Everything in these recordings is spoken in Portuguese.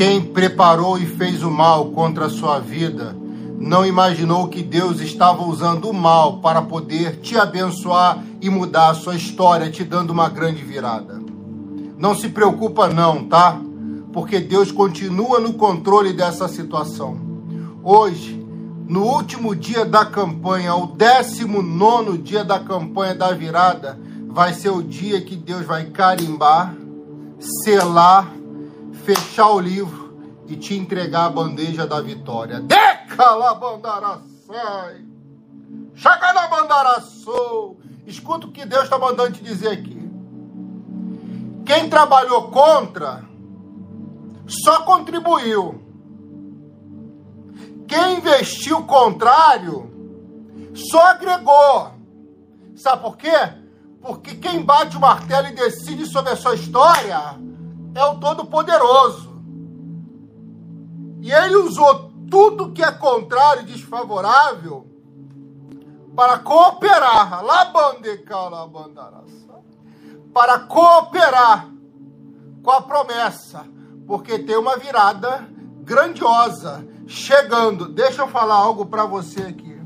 Quem preparou e fez o mal contra a sua vida não imaginou que Deus estava usando o mal para poder te abençoar e mudar a sua história, te dando uma grande virada. Não se preocupa não, tá? Porque Deus continua no controle dessa situação. Hoje, no último dia da campanha, o 19 dia da campanha da virada, vai ser o dia que Deus vai carimbar, selar, fechar o livro e te entregar a bandeja da vitória. Deca lá bandaraçai. Chega na bandaraçou. Escuta o que Deus está mandando te dizer aqui. Quem trabalhou contra só contribuiu. Quem investiu contrário só agregou. Sabe por quê? Porque quem bate o martelo e decide sobre a sua história é o Todo-Poderoso. E ele usou tudo que é contrário e desfavorável para cooperar. Para cooperar com a promessa. Porque tem uma virada grandiosa chegando. Deixa eu falar algo para você aqui.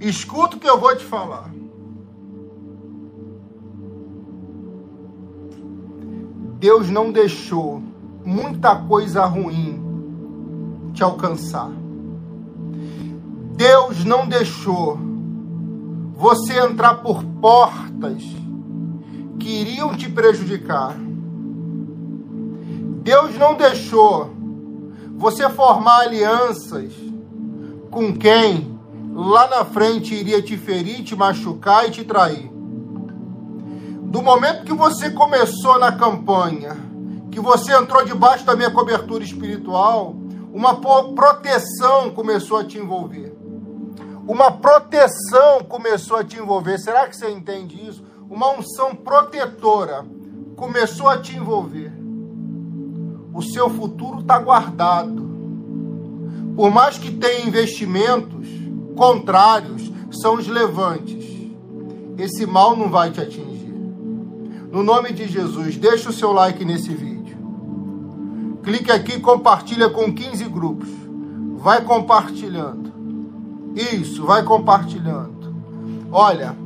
Escuta o que eu vou te falar. Deus não deixou muita coisa ruim te alcançar. Deus não deixou você entrar por portas que iriam te prejudicar. Deus não deixou você formar alianças com quem lá na frente iria te ferir, te machucar e te trair. Do momento que você começou na campanha, que você entrou debaixo da minha cobertura espiritual, uma proteção começou a te envolver. Uma proteção começou a te envolver. Será que você entende isso? Uma unção protetora começou a te envolver. O seu futuro está guardado. Por mais que tenha investimentos contrários, são os levantes. Esse mal não vai te atingir. No nome de Jesus, deixa o seu like nesse vídeo. Clique aqui compartilha com 15 grupos. Vai compartilhando. Isso, vai compartilhando. Olha,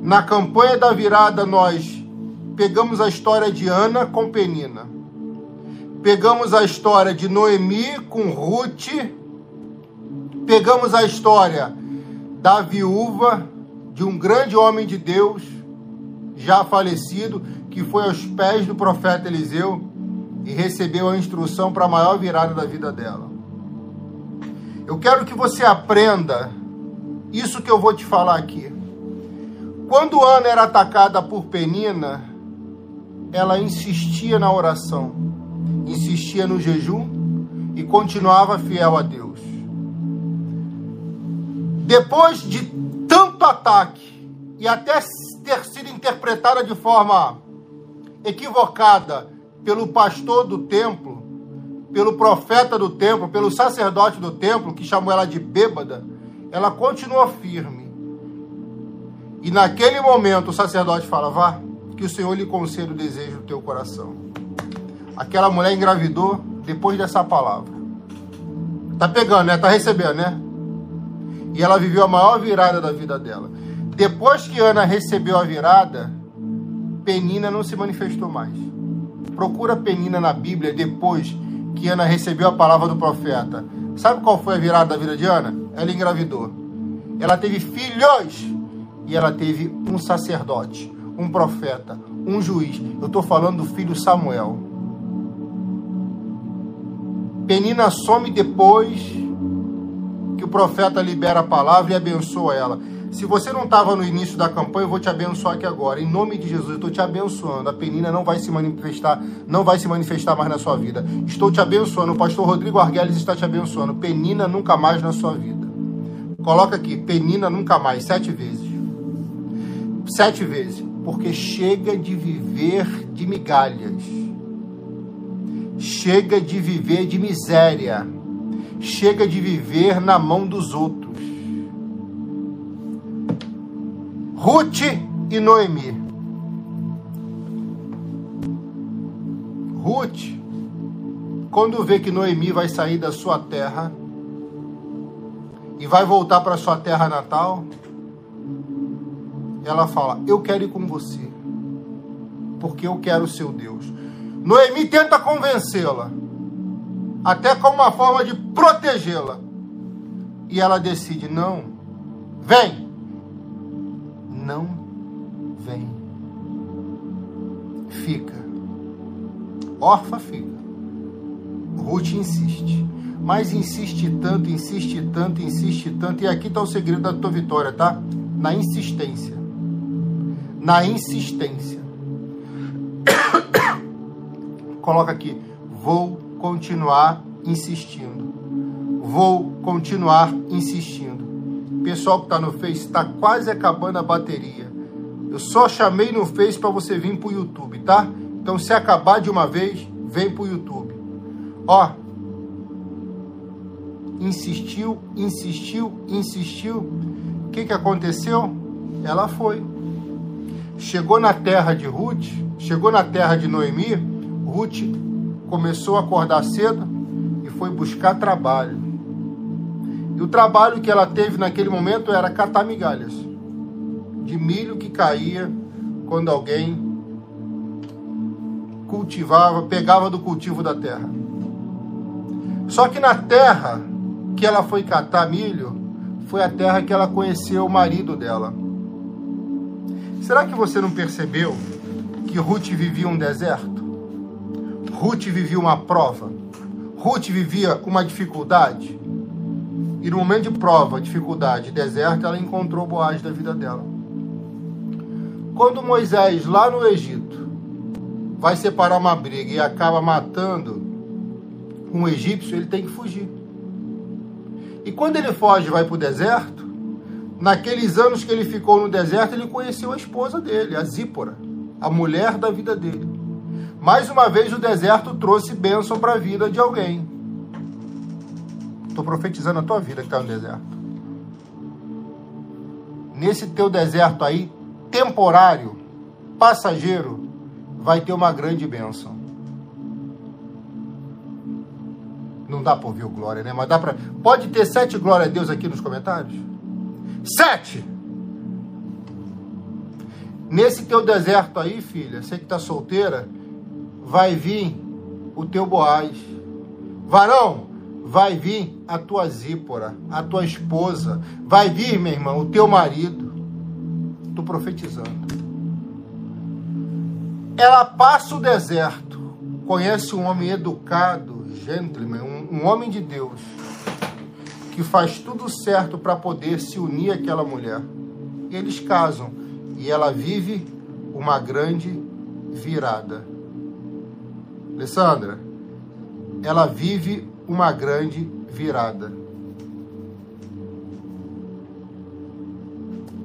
na campanha da virada nós pegamos a história de Ana com Penina. Pegamos a história de Noemi com Ruth. Pegamos a história da viúva de um grande homem de Deus já falecido, que foi aos pés do profeta Eliseu e recebeu a instrução para a maior virada da vida dela. Eu quero que você aprenda isso que eu vou te falar aqui. Quando Ana era atacada por Penina, ela insistia na oração, insistia no jejum e continuava fiel a Deus. Depois de tanto ataque e até ter sido interpretada de forma equivocada pelo pastor do templo, pelo profeta do templo, pelo sacerdote do templo, que chamou ela de bêbada, ela continua firme. E naquele momento o sacerdote fala: Vá, que o Senhor lhe conceda o desejo do teu coração. Aquela mulher engravidou depois dessa palavra. Tá pegando, né? Tá recebendo, né? E ela viveu a maior virada da vida dela. Depois que Ana recebeu a virada, Penina não se manifestou mais. Procura Penina na Bíblia depois que Ana recebeu a palavra do profeta. Sabe qual foi a virada da vida de Ana? Ela engravidou. Ela teve filhos e ela teve um sacerdote, um profeta, um juiz. Eu estou falando do filho Samuel. Penina some depois que o profeta libera a palavra e abençoa ela. Se você não estava no início da campanha, eu vou te abençoar aqui agora. Em nome de Jesus, eu estou te abençoando. A penina não vai se manifestar, não vai se manifestar mais na sua vida. Estou te abençoando. O pastor Rodrigo Arguelles está te abençoando. Penina nunca mais na sua vida. Coloca aqui, penina nunca mais, sete vezes. Sete vezes. Porque chega de viver de migalhas. Chega de viver de miséria. Chega de viver na mão dos outros Ruth e Noemi. Ruth quando vê que Noemi vai sair da sua terra e vai voltar para sua terra natal, ela fala: Eu quero ir com você, porque eu quero o seu Deus. Noemi tenta convencê-la, até como uma forma de protegê-la. E ela decide: Não, vem. Não vem. Fica. Orfa fica. Ruth insiste. Mas insiste tanto, insiste tanto, insiste tanto. E aqui está o segredo da tua vitória, tá? Na insistência. Na insistência. Coloca aqui. Vou continuar insistindo. Vou continuar insistindo. Pessoal que está no Face, está quase acabando a bateria. Eu só chamei no Face para você vir para o YouTube, tá? Então, se acabar de uma vez, vem para o YouTube. Ó, insistiu, insistiu, insistiu. O que, que aconteceu? Ela foi. Chegou na terra de Ruth, chegou na terra de Noemi, Ruth começou a acordar cedo e foi buscar trabalho. E o trabalho que ela teve naquele momento era catar migalhas de milho que caía quando alguém cultivava, pegava do cultivo da terra. Só que na terra que ela foi catar milho, foi a terra que ela conheceu o marido dela. Será que você não percebeu que Ruth vivia um deserto? Ruth vivia uma prova? Ruth vivia uma dificuldade? E no momento de prova, dificuldade, deserto, ela encontrou Boaz da vida dela. Quando Moisés, lá no Egito, vai separar uma briga e acaba matando um egípcio, ele tem que fugir. E quando ele foge e vai para o deserto, naqueles anos que ele ficou no deserto, ele conheceu a esposa dele, a Zípora, a mulher da vida dele. Mais uma vez, o deserto trouxe bênção para a vida de alguém. Estou profetizando a tua vida que está no deserto. Nesse teu deserto aí, temporário, passageiro, vai ter uma grande bênção. Não dá para ouvir o glória, né? Mas dá para. Pode ter sete glória a Deus aqui nos comentários? Sete! Nesse teu deserto aí, filha, você que está solteira, vai vir o teu Boaz. Varão, vai vir a tua Zípora, a tua esposa. Vai vir, meu irmão, o teu marido. Estou profetizando. Ela passa o deserto, conhece um homem educado, gentleman, um, um homem de Deus, que faz tudo certo para poder se unir àquela mulher. Eles casam e ela vive uma grande virada. Alessandra, ela vive uma grande virada.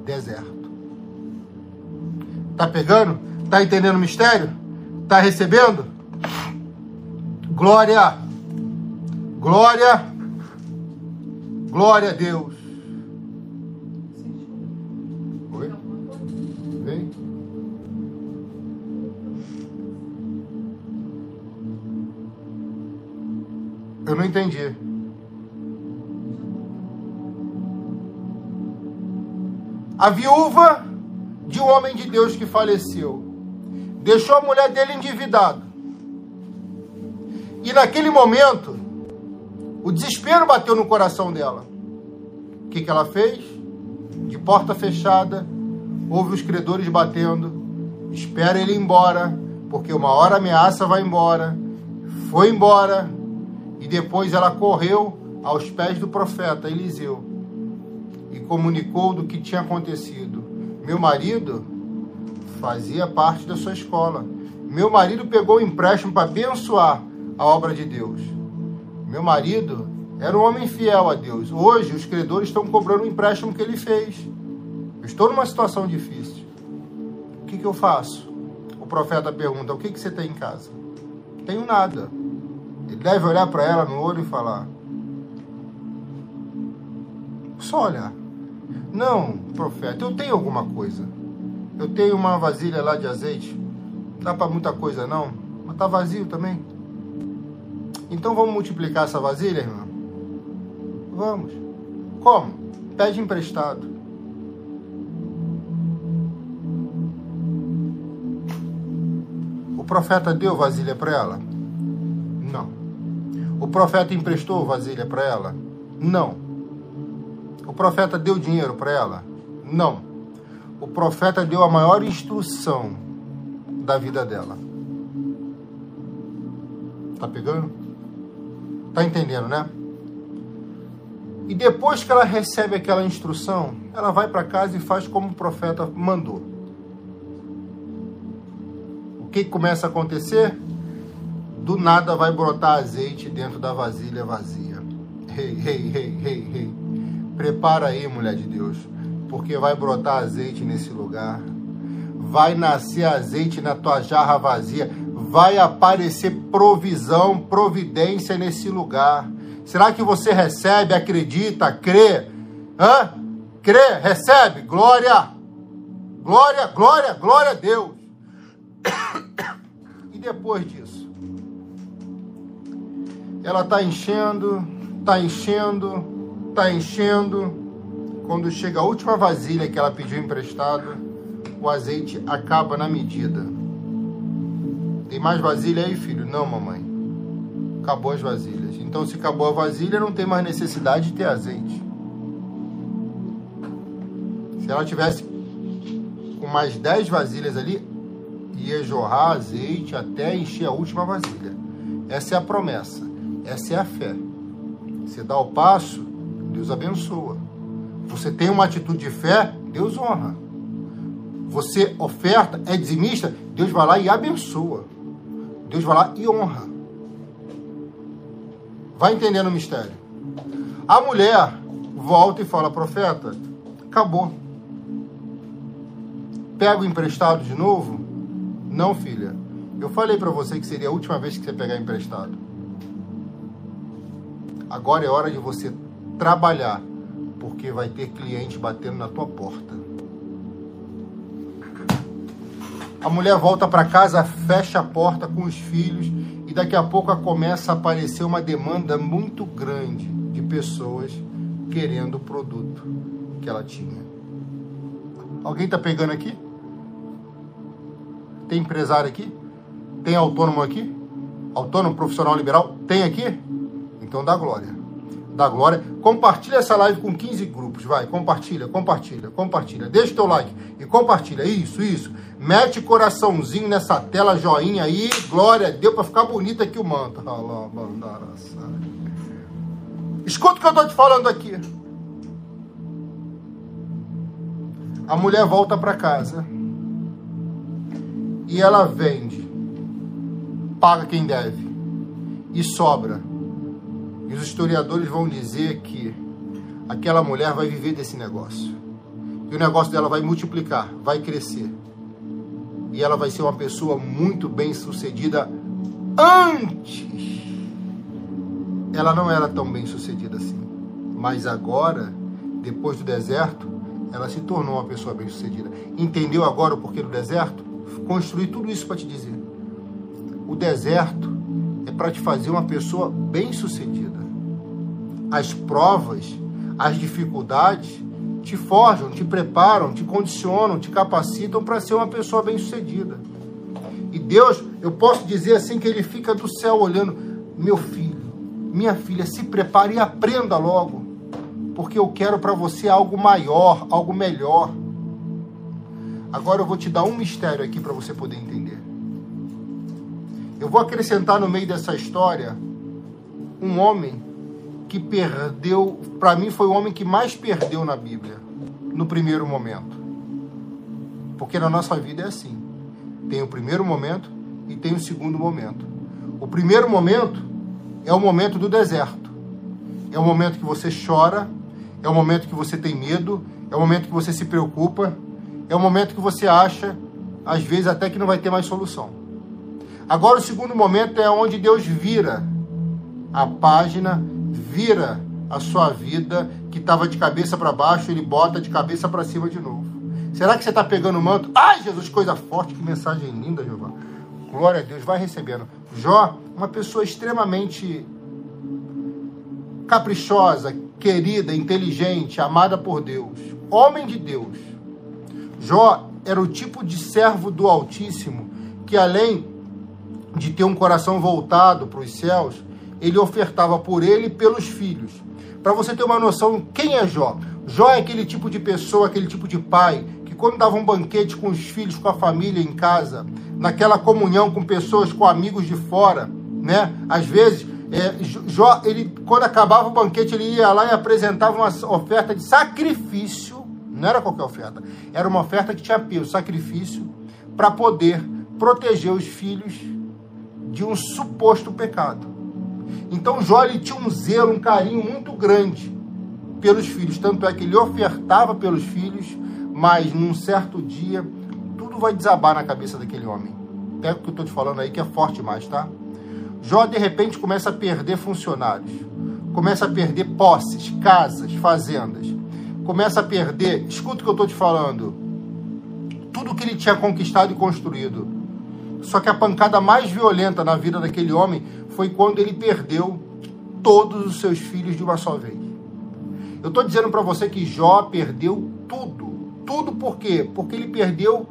Deserto. Tá pegando? Tá entendendo o mistério? Tá recebendo? Glória! Glória! Glória a Deus! Eu não entendi. A viúva de um homem de Deus que faleceu. Deixou a mulher dele endividada. E naquele momento, o desespero bateu no coração dela. O que, que ela fez? De porta fechada, ouve os credores batendo, espera ele ir embora, porque uma hora a ameaça vai embora. Foi embora e depois ela correu aos pés do profeta Eliseu e comunicou do que tinha acontecido. Meu marido fazia parte da sua escola. Meu marido pegou o empréstimo para abençoar a obra de Deus. Meu marido era um homem fiel a Deus. Hoje os credores estão cobrando o empréstimo que ele fez. Eu estou numa situação difícil. O que, que eu faço? O profeta pergunta: O que, que você tem em casa? Tenho nada. Ele deve olhar para ela no olho e falar: Só olhar. Não, profeta, eu tenho alguma coisa. Eu tenho uma vasilha lá de azeite. Dá para muita coisa não, mas tá vazio também. Então vamos multiplicar essa vasilha, irmão? Vamos. Como? Pede emprestado. O profeta deu vasilha para ela? O profeta emprestou vasilha para ela? Não. O profeta deu dinheiro para ela? Não. O profeta deu a maior instrução da vida dela. Tá pegando? Tá entendendo, né? E depois que ela recebe aquela instrução, ela vai para casa e faz como o profeta mandou. O que começa a acontecer? Do nada vai brotar azeite dentro da vasilha vazia. Ei, ei, ei, ei, ei. Prepara aí, mulher de Deus, porque vai brotar azeite nesse lugar. Vai nascer azeite na tua jarra vazia. Vai aparecer provisão, providência nesse lugar. Será que você recebe, acredita, crê? Hã? Crê, recebe? Glória! Glória, glória, glória a Deus. E depois disso? Ela está enchendo, está enchendo, está enchendo. Quando chega a última vasilha que ela pediu emprestado, o azeite acaba na medida. Tem mais vasilha aí, filho? Não, mamãe. Acabou as vasilhas. Então, se acabou a vasilha, não tem mais necessidade de ter azeite. Se ela tivesse com mais 10 vasilhas ali, ia jorrar azeite até encher a última vasilha. Essa é a promessa. Essa é a fé. Você dá o passo, Deus abençoa. Você tem uma atitude de fé, Deus honra. Você oferta, é dizimista, Deus vai lá e abençoa. Deus vai lá e honra. Vai entendendo o mistério. A mulher volta e fala, profeta, acabou. Pega o emprestado de novo? Não, filha. Eu falei para você que seria a última vez que você pegar emprestado. Agora é hora de você trabalhar, porque vai ter cliente batendo na tua porta. A mulher volta para casa, fecha a porta com os filhos e daqui a pouco começa a aparecer uma demanda muito grande de pessoas querendo o produto que ela tinha. Alguém está pegando aqui? Tem empresário aqui? Tem autônomo aqui? Autônomo profissional liberal? Tem aqui? Então dá glória da glória. Compartilha essa live com 15 grupos, vai. Compartilha, compartilha, compartilha. Deixa teu like e compartilha. Isso, isso. Mete coraçãozinho nessa tela, joinha aí. Glória, deu para ficar bonito aqui o manto. Escuta o que eu tô te falando aqui. A mulher volta para casa e ela vende, paga quem deve e sobra e os historiadores vão dizer que aquela mulher vai viver desse negócio. E o negócio dela vai multiplicar, vai crescer. E ela vai ser uma pessoa muito bem sucedida antes. Ela não era tão bem sucedida assim. Mas agora, depois do deserto, ela se tornou uma pessoa bem sucedida. Entendeu agora o porquê do deserto? Construí tudo isso para te dizer. O deserto é para te fazer uma pessoa bem sucedida as provas, as dificuldades te forjam, te preparam, te condicionam, te capacitam para ser uma pessoa bem-sucedida. E Deus, eu posso dizer assim que ele fica do céu olhando, meu filho, minha filha, se prepare e aprenda logo, porque eu quero para você algo maior, algo melhor. Agora eu vou te dar um mistério aqui para você poder entender. Eu vou acrescentar no meio dessa história um homem que perdeu, para mim foi o homem que mais perdeu na Bíblia, no primeiro momento. Porque na nossa vida é assim. Tem o primeiro momento e tem o segundo momento. O primeiro momento é o momento do deserto. É o momento que você chora, é o momento que você tem medo, é o momento que você se preocupa, é o momento que você acha, às vezes, até que não vai ter mais solução. Agora, o segundo momento é onde Deus vira a página vira a sua vida que estava de cabeça para baixo, ele bota de cabeça para cima de novo. Será que você está pegando o manto? Ai, Jesus, coisa forte, que mensagem linda, Jeová. Glória a Deus, vai recebendo. Jó, uma pessoa extremamente caprichosa, querida, inteligente, amada por Deus, homem de Deus. Jó era o tipo de servo do Altíssimo que, além de ter um coração voltado para os céus, ele ofertava por ele e pelos filhos. Para você ter uma noção, quem é Jó? Jó é aquele tipo de pessoa, aquele tipo de pai que, quando dava um banquete com os filhos, com a família em casa, naquela comunhão com pessoas, com amigos de fora, né? Às vezes é, Jó, ele, quando acabava o banquete, ele ia lá e apresentava uma oferta de sacrifício. Não era qualquer oferta, era uma oferta que tinha peso, sacrifício, para poder proteger os filhos de um suposto pecado. Então Jó tinha um zelo, um carinho muito grande pelos filhos. Tanto é que ele ofertava pelos filhos, mas num certo dia tudo vai desabar na cabeça daquele homem. Pega o que eu estou te falando aí, que é forte mais, tá? Jó, de repente, começa a perder funcionários, começa a perder posses, casas, fazendas, começa a perder, escuta o que eu estou te falando, tudo que ele tinha conquistado e construído. Só que a pancada mais violenta na vida daquele homem foi quando ele perdeu todos os seus filhos de uma só vez. Eu estou dizendo para você que Jó perdeu tudo. Tudo por quê? Porque ele perdeu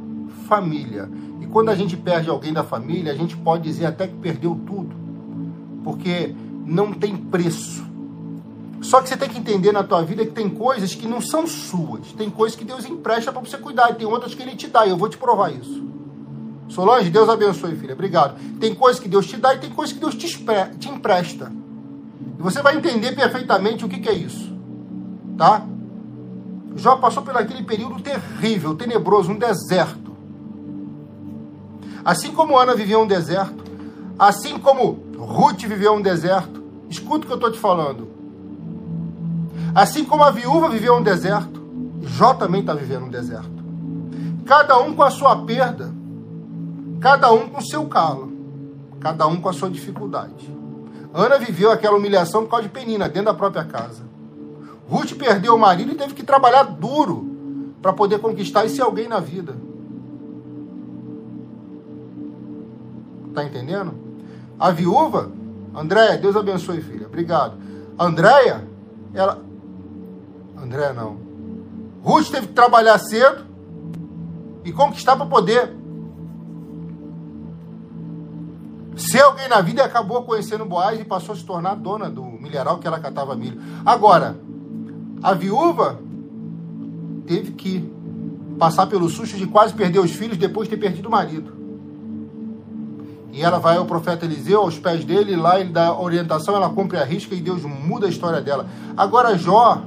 família. E quando a gente perde alguém da família, a gente pode dizer até que perdeu tudo porque não tem preço. Só que você tem que entender na tua vida que tem coisas que não são suas, tem coisas que Deus empresta para você cuidar, e tem outras que Ele te dá, e eu vou te provar isso. Solange, Deus abençoe, filha, obrigado. Tem coisas que Deus te dá e tem coisas que Deus te, te empresta. E você vai entender perfeitamente o que, que é isso, tá? Jó passou por aquele período terrível, tenebroso, um deserto. Assim como Ana vivia um deserto, assim como Ruth viveu um deserto. Escuta o que eu estou te falando. Assim como a viúva viveu um deserto, Jó também está vivendo um deserto. Cada um com a sua perda, cada um com seu calo, cada um com a sua dificuldade. Ana viveu aquela humilhação por causa de Penina, dentro da própria casa. Ruth perdeu o marido e teve que trabalhar duro para poder conquistar esse alguém na vida. Tá entendendo? A viúva, Andréia, Deus abençoe, filha. Obrigado. Andréia, ela. Andréia não. Ruth teve que trabalhar cedo e conquistar para poder ser alguém na vida acabou conhecendo Boaz e passou a se tornar dona do milharal que ela catava milho. Agora, a viúva teve que passar pelo susto de quase perder os filhos depois de ter perdido o marido. E ela vai ao profeta Eliseu, aos pés dele, lá ele dá orientação, ela cumpre a risca e Deus muda a história dela. Agora Jó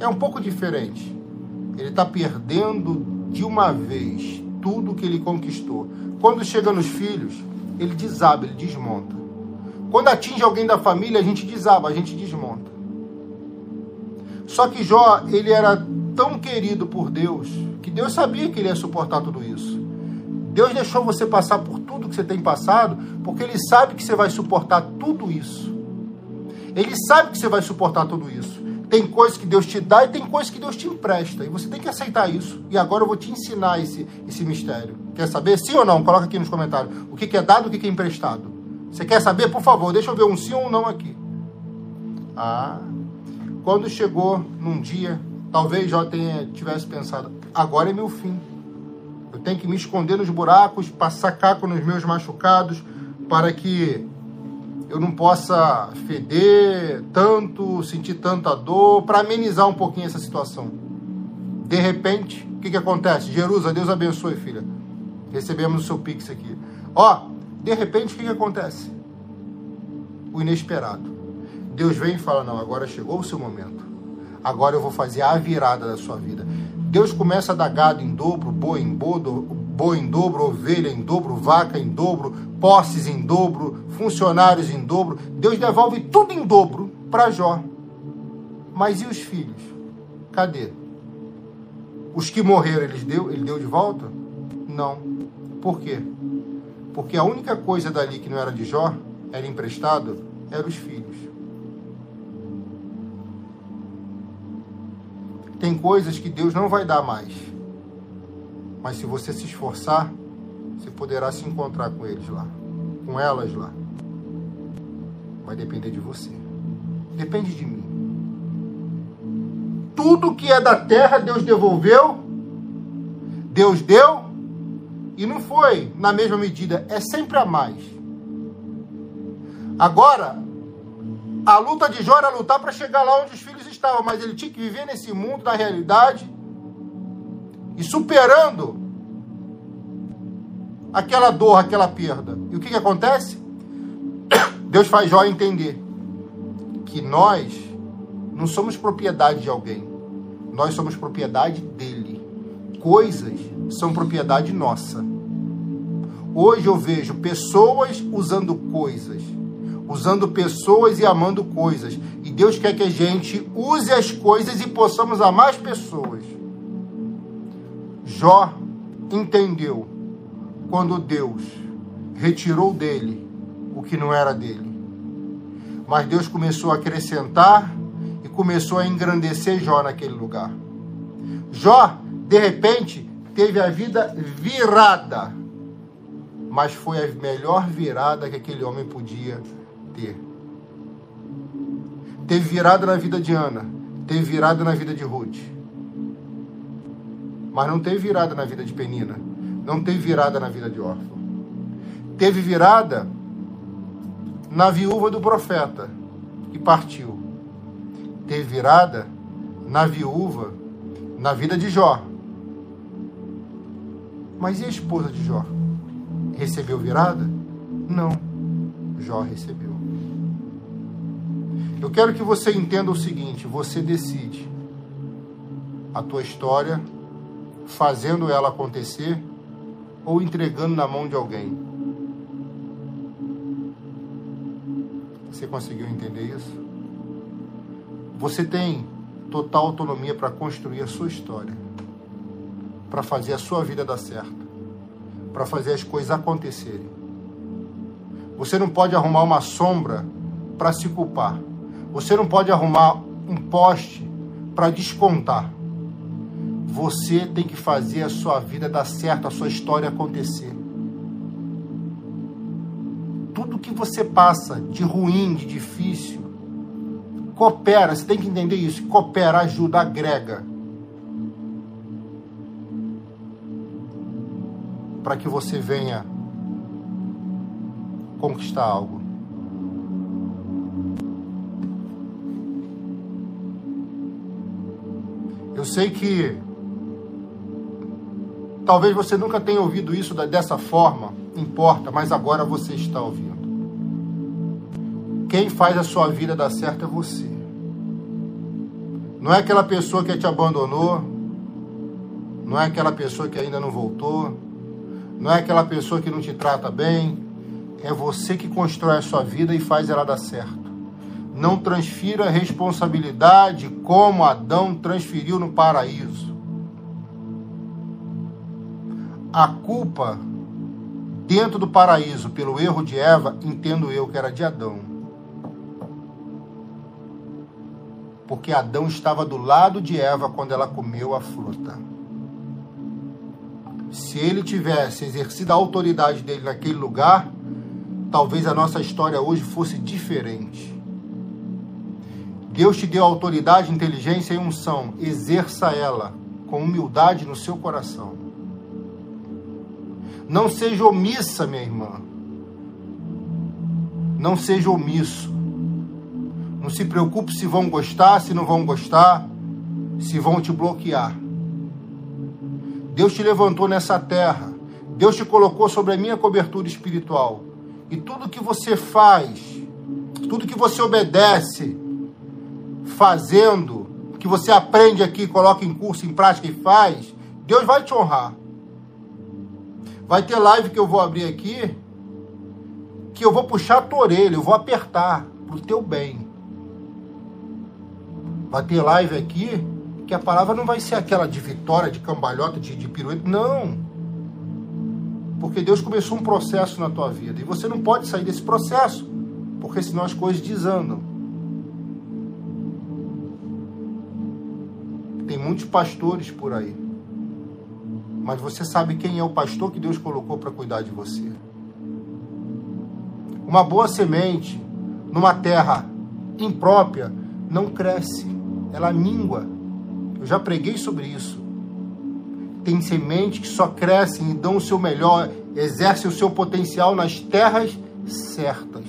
é um pouco diferente. Ele está perdendo de uma vez tudo que ele conquistou. Quando chega nos filhos, ele desaba, ele desmonta. Quando atinge alguém da família, a gente desaba, a gente desmonta. Só que Jó, ele era tão querido por Deus, que Deus sabia que ele ia suportar tudo isso. Deus deixou você passar por tudo que você tem passado, porque Ele sabe que você vai suportar tudo isso. Ele sabe que você vai suportar tudo isso. Tem coisas que Deus te dá e tem coisas que Deus te empresta. E você tem que aceitar isso. E agora eu vou te ensinar esse, esse mistério. Quer saber? Sim ou não? Coloca aqui nos comentários. O que, que é dado e o que, que é emprestado. Você quer saber? Por favor, deixa eu ver um sim ou um não aqui. Ah, quando chegou num dia, talvez já tenha, tivesse pensado, agora é meu fim. Eu tenho que me esconder nos buracos, passar caco nos meus machucados, para que eu não possa feder tanto, sentir tanta dor, para amenizar um pouquinho essa situação. De repente, o que, que acontece? Jerusa, Deus abençoe, filha. Recebemos o seu pix aqui. Ó, de repente, o que, que acontece? O inesperado. Deus vem e fala: Não, agora chegou o seu momento. Agora eu vou fazer a virada da sua vida. Deus começa a dar gado em dobro, boi em dobro, boi em dobro, ovelha em dobro, vaca em dobro, posses em dobro, funcionários em dobro. Deus devolve tudo em dobro para Jó. Mas e os filhos? Cadê? Os que morreram, ele deu, ele deu de volta? Não. Por quê? Porque a única coisa dali que não era de Jó, era emprestado, eram os filhos. Tem coisas que Deus não vai dar mais. Mas se você se esforçar, você poderá se encontrar com eles lá, com elas lá. Vai depender de você. Depende de mim. Tudo que é da terra, Deus devolveu. Deus deu. E não foi na mesma medida, é sempre a mais. Agora, a luta de Jó era lutar para chegar lá onde os filhos estavam, mas ele tinha que viver nesse mundo, na realidade, e superando aquela dor, aquela perda. E o que, que acontece? Deus faz Jó entender que nós não somos propriedade de alguém, nós somos propriedade dele. Coisas são propriedade nossa. Hoje eu vejo pessoas usando coisas, usando pessoas e amando coisas. E Deus quer que a gente use as coisas e possamos amar as pessoas. Jó entendeu quando Deus retirou dele o que não era dele. Mas Deus começou a acrescentar e começou a engrandecer Jó naquele lugar. Jó, de repente, teve a vida virada, mas foi a melhor virada que aquele homem podia ter. Teve virada na vida de Ana, teve virada na vida de Ruth. Mas não teve virada na vida de Penina, não teve virada na vida de Órfão. Teve virada na viúva do profeta, que partiu. Teve virada na viúva, na vida de Jó. Mas e a esposa de Jó? Recebeu virada? Não. Jó recebeu. Eu quero que você entenda o seguinte: você decide a tua história, fazendo ela acontecer ou entregando na mão de alguém. Você conseguiu entender isso? Você tem total autonomia para construir a sua história, para fazer a sua vida dar certo, para fazer as coisas acontecerem. Você não pode arrumar uma sombra para se culpar. Você não pode arrumar um poste para descontar. Você tem que fazer a sua vida dar certo, a sua história acontecer tudo que você passa de ruim, de difícil, coopera, você tem que entender isso, coopera, ajuda, agrega. Para que você venha conquistar algo. Eu sei que talvez você nunca tenha ouvido isso dessa forma, importa, mas agora você está ouvindo. Quem faz a sua vida dar certo é você. Não é aquela pessoa que te abandonou, não é aquela pessoa que ainda não voltou, não é aquela pessoa que não te trata bem, é você que constrói a sua vida e faz ela dar certo. Não transfira responsabilidade como Adão transferiu no paraíso. A culpa dentro do paraíso pelo erro de Eva, entendo eu que era de Adão. Porque Adão estava do lado de Eva quando ela comeu a fruta. Se ele tivesse exercido a autoridade dele naquele lugar, talvez a nossa história hoje fosse diferente. Deus te deu autoridade, inteligência e unção. Exerça ela com humildade no seu coração. Não seja omissa, minha irmã. Não seja omisso. Não se preocupe se vão gostar, se não vão gostar, se vão te bloquear. Deus te levantou nessa terra. Deus te colocou sobre a minha cobertura espiritual. E tudo que você faz, tudo que você obedece, fazendo, que você aprende aqui, coloca em curso, em prática e faz, Deus vai te honrar. Vai ter live que eu vou abrir aqui, que eu vou puxar a tua orelha, eu vou apertar pro teu bem. Vai ter live aqui que a palavra não vai ser aquela de vitória, de cambalhota, de, de pirueta, não. Porque Deus começou um processo na tua vida e você não pode sair desse processo, porque senão as coisas desandam. Tem muitos pastores por aí mas você sabe quem é o pastor que Deus colocou para cuidar de você. Uma boa semente numa terra imprópria não cresce, ela mingua. Eu já preguei sobre isso. Tem semente que só crescem e dão o seu melhor, exercem o seu potencial nas terras certas.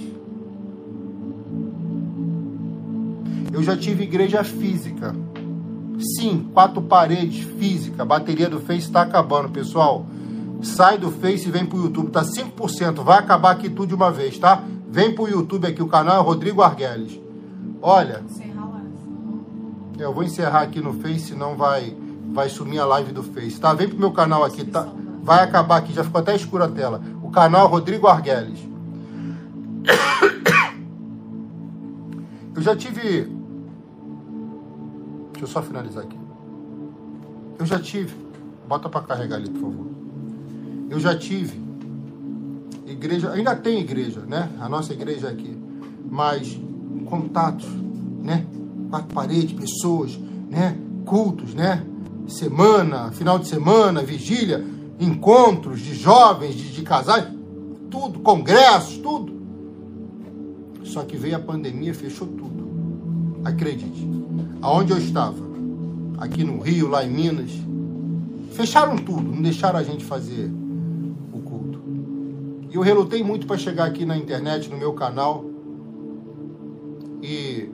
Eu já tive igreja física. Sim, quatro paredes física. A bateria do Face está acabando, pessoal. Sai do Face e vem pro YouTube. Tá 5%. Vai acabar aqui tudo de uma vez, tá? Vem pro YouTube aqui. O canal é Rodrigo Arguelles. Olha. Eu vou encerrar aqui no Face, senão vai, vai sumir a live do Face, tá? Vem pro meu canal aqui, tá? Vai acabar aqui, já ficou até escura a tela. O canal é Rodrigo Arguelles. Eu já tive Deixa eu só finalizar aqui. Eu já tive. Bota para carregar ali, por favor. Eu já tive igreja, ainda tem igreja, né? A nossa igreja aqui. Mas contatos, né? Quatro paredes, pessoas, né? Cultos, né? Semana, final de semana, vigília, encontros de jovens, de, de casais, tudo, congressos, tudo. Só que veio a pandemia, fechou tudo. Acredite aonde eu estava, aqui no Rio, lá em Minas, fecharam tudo, não deixaram a gente fazer o culto. E eu relutei muito para chegar aqui na internet, no meu canal, e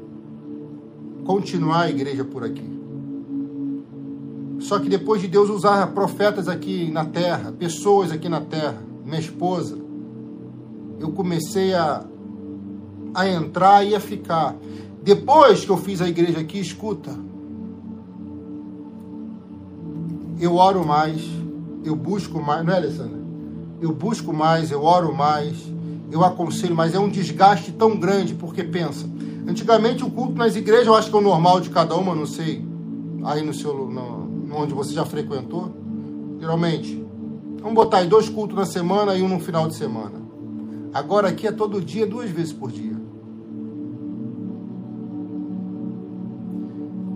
continuar a igreja por aqui. Só que depois de Deus usar profetas aqui na terra, pessoas aqui na terra, minha esposa, eu comecei a, a entrar e a ficar. Depois que eu fiz a igreja aqui, escuta. Eu oro mais, eu busco mais, não é, Alessandra? Eu busco mais, eu oro mais, eu aconselho mais. É um desgaste tão grande, porque pensa. Antigamente o culto nas igrejas, eu acho que é o normal de cada uma, não sei, aí no seu, no, onde você já frequentou. Geralmente, vamos botar aí dois cultos na semana e um no final de semana. Agora aqui é todo dia, duas vezes por dia.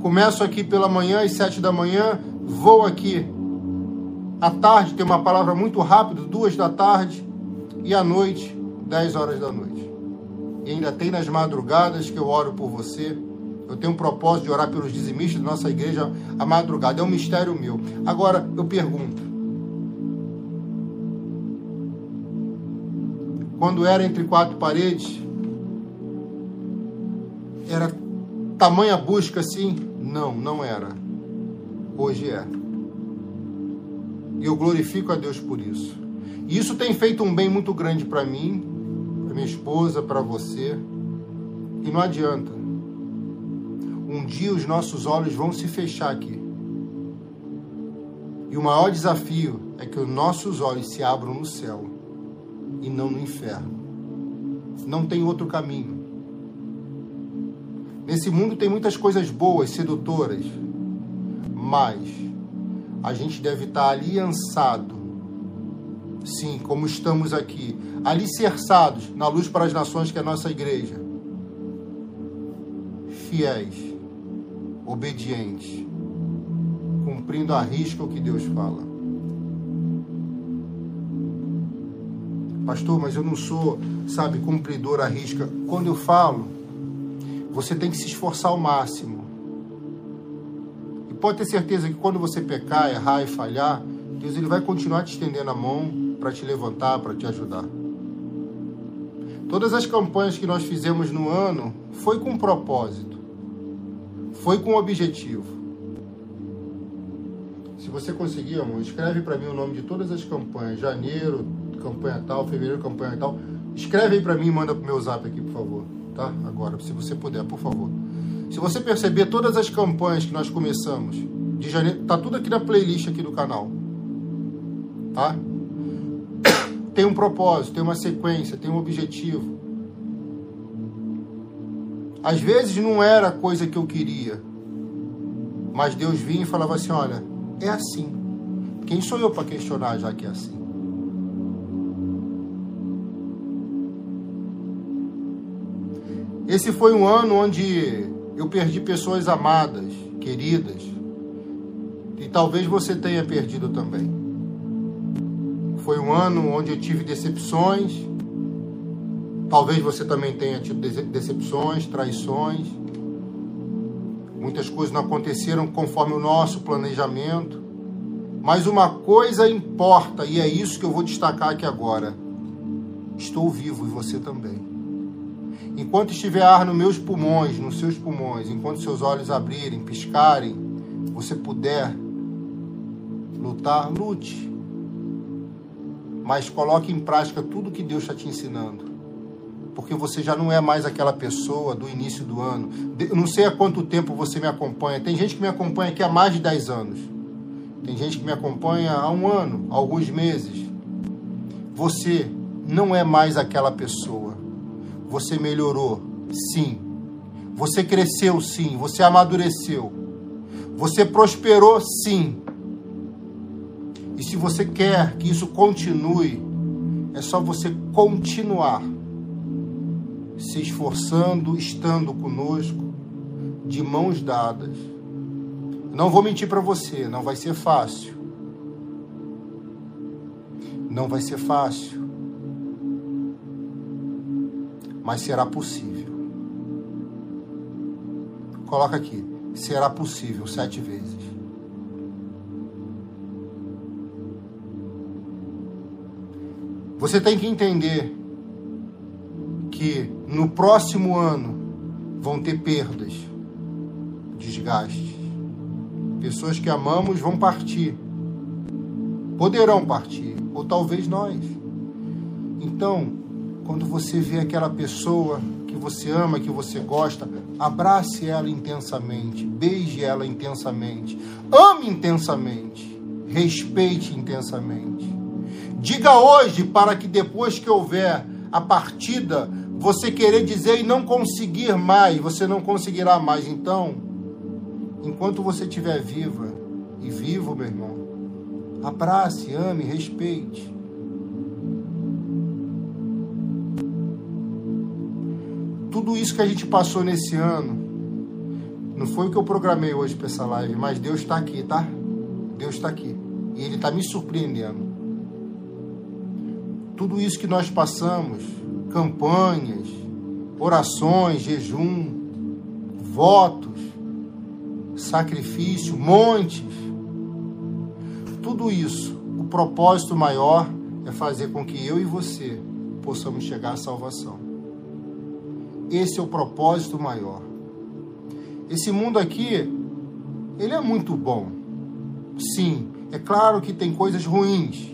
Começo aqui pela manhã, às sete da manhã, vou aqui à tarde, tem uma palavra muito rápida, duas da tarde, e à noite, dez horas da noite. E ainda tem nas madrugadas que eu oro por você. Eu tenho um propósito de orar pelos dizimistas da nossa igreja a madrugada. É um mistério meu. Agora, eu pergunto. Quando era entre quatro paredes, era tamanha busca assim, não, não era. Hoje é. E eu glorifico a Deus por isso. E isso tem feito um bem muito grande para mim, para minha esposa, para você. E não adianta. Um dia os nossos olhos vão se fechar aqui. E o maior desafio é que os nossos olhos se abram no céu e não no inferno. Não tem outro caminho. Nesse mundo tem muitas coisas boas, sedutoras, mas a gente deve estar aliançado, sim, como estamos aqui, alicerçados na luz para as nações que é a nossa igreja, fiéis, obedientes, cumprindo a risca o que Deus fala. Pastor, mas eu não sou, sabe, cumpridor à risca. Quando eu falo, você tem que se esforçar ao máximo. E pode ter certeza que quando você pecar, errar e falhar, Deus ele vai continuar te estendendo a mão para te levantar, para te ajudar. Todas as campanhas que nós fizemos no ano foi com um propósito, foi com um objetivo. Se você conseguir, amor, escreve para mim o nome de todas as campanhas. Janeiro, campanha tal, fevereiro, campanha tal. Escreve aí para mim e manda pro meu zap aqui, por favor tá? Agora, se você puder, por favor. Se você perceber todas as campanhas que nós começamos de janeiro, tá tudo aqui na playlist aqui do canal. Tá? Tem um propósito, tem uma sequência, tem um objetivo. Às vezes não era a coisa que eu queria. Mas Deus vinha e falava assim: olha, é assim. Quem sou eu para questionar já que é assim? Esse foi um ano onde eu perdi pessoas amadas, queridas, e talvez você tenha perdido também. Foi um ano onde eu tive decepções. Talvez você também tenha tido decepções, traições. Muitas coisas não aconteceram conforme o nosso planejamento. Mas uma coisa importa, e é isso que eu vou destacar aqui agora. Estou vivo e você também. Enquanto estiver ar nos meus pulmões, nos seus pulmões, enquanto seus olhos abrirem, piscarem, você puder lutar, lute. Mas coloque em prática tudo que Deus está te ensinando. Porque você já não é mais aquela pessoa do início do ano. Eu não sei há quanto tempo você me acompanha. Tem gente que me acompanha aqui há mais de 10 anos. Tem gente que me acompanha há um ano, alguns meses. Você não é mais aquela pessoa. Você melhorou, sim. Você cresceu, sim. Você amadureceu. Você prosperou, sim. E se você quer que isso continue, é só você continuar se esforçando, estando conosco, de mãos dadas. Não vou mentir para você, não vai ser fácil. Não vai ser fácil. Mas será possível. Coloca aqui, será possível sete vezes. Você tem que entender que no próximo ano vão ter perdas, desgastes. Pessoas que amamos vão partir. Poderão partir, ou talvez nós. Então, quando você vê aquela pessoa que você ama, que você gosta, abrace ela intensamente, beije ela intensamente, ame intensamente, respeite intensamente. Diga hoje para que depois que houver a partida, você querer dizer e não conseguir mais, você não conseguirá mais. Então, enquanto você estiver viva e vivo, meu irmão, abrace, ame, respeite. Tudo isso que a gente passou nesse ano, não foi o que eu programei hoje para essa live, mas Deus está aqui, tá? Deus está aqui. E Ele está me surpreendendo tudo isso que nós passamos, campanhas, orações, jejum, votos, sacrifício, montes, tudo isso, o propósito maior é fazer com que eu e você possamos chegar à salvação. Esse é o propósito maior. Esse mundo aqui, ele é muito bom. Sim, é claro que tem coisas ruins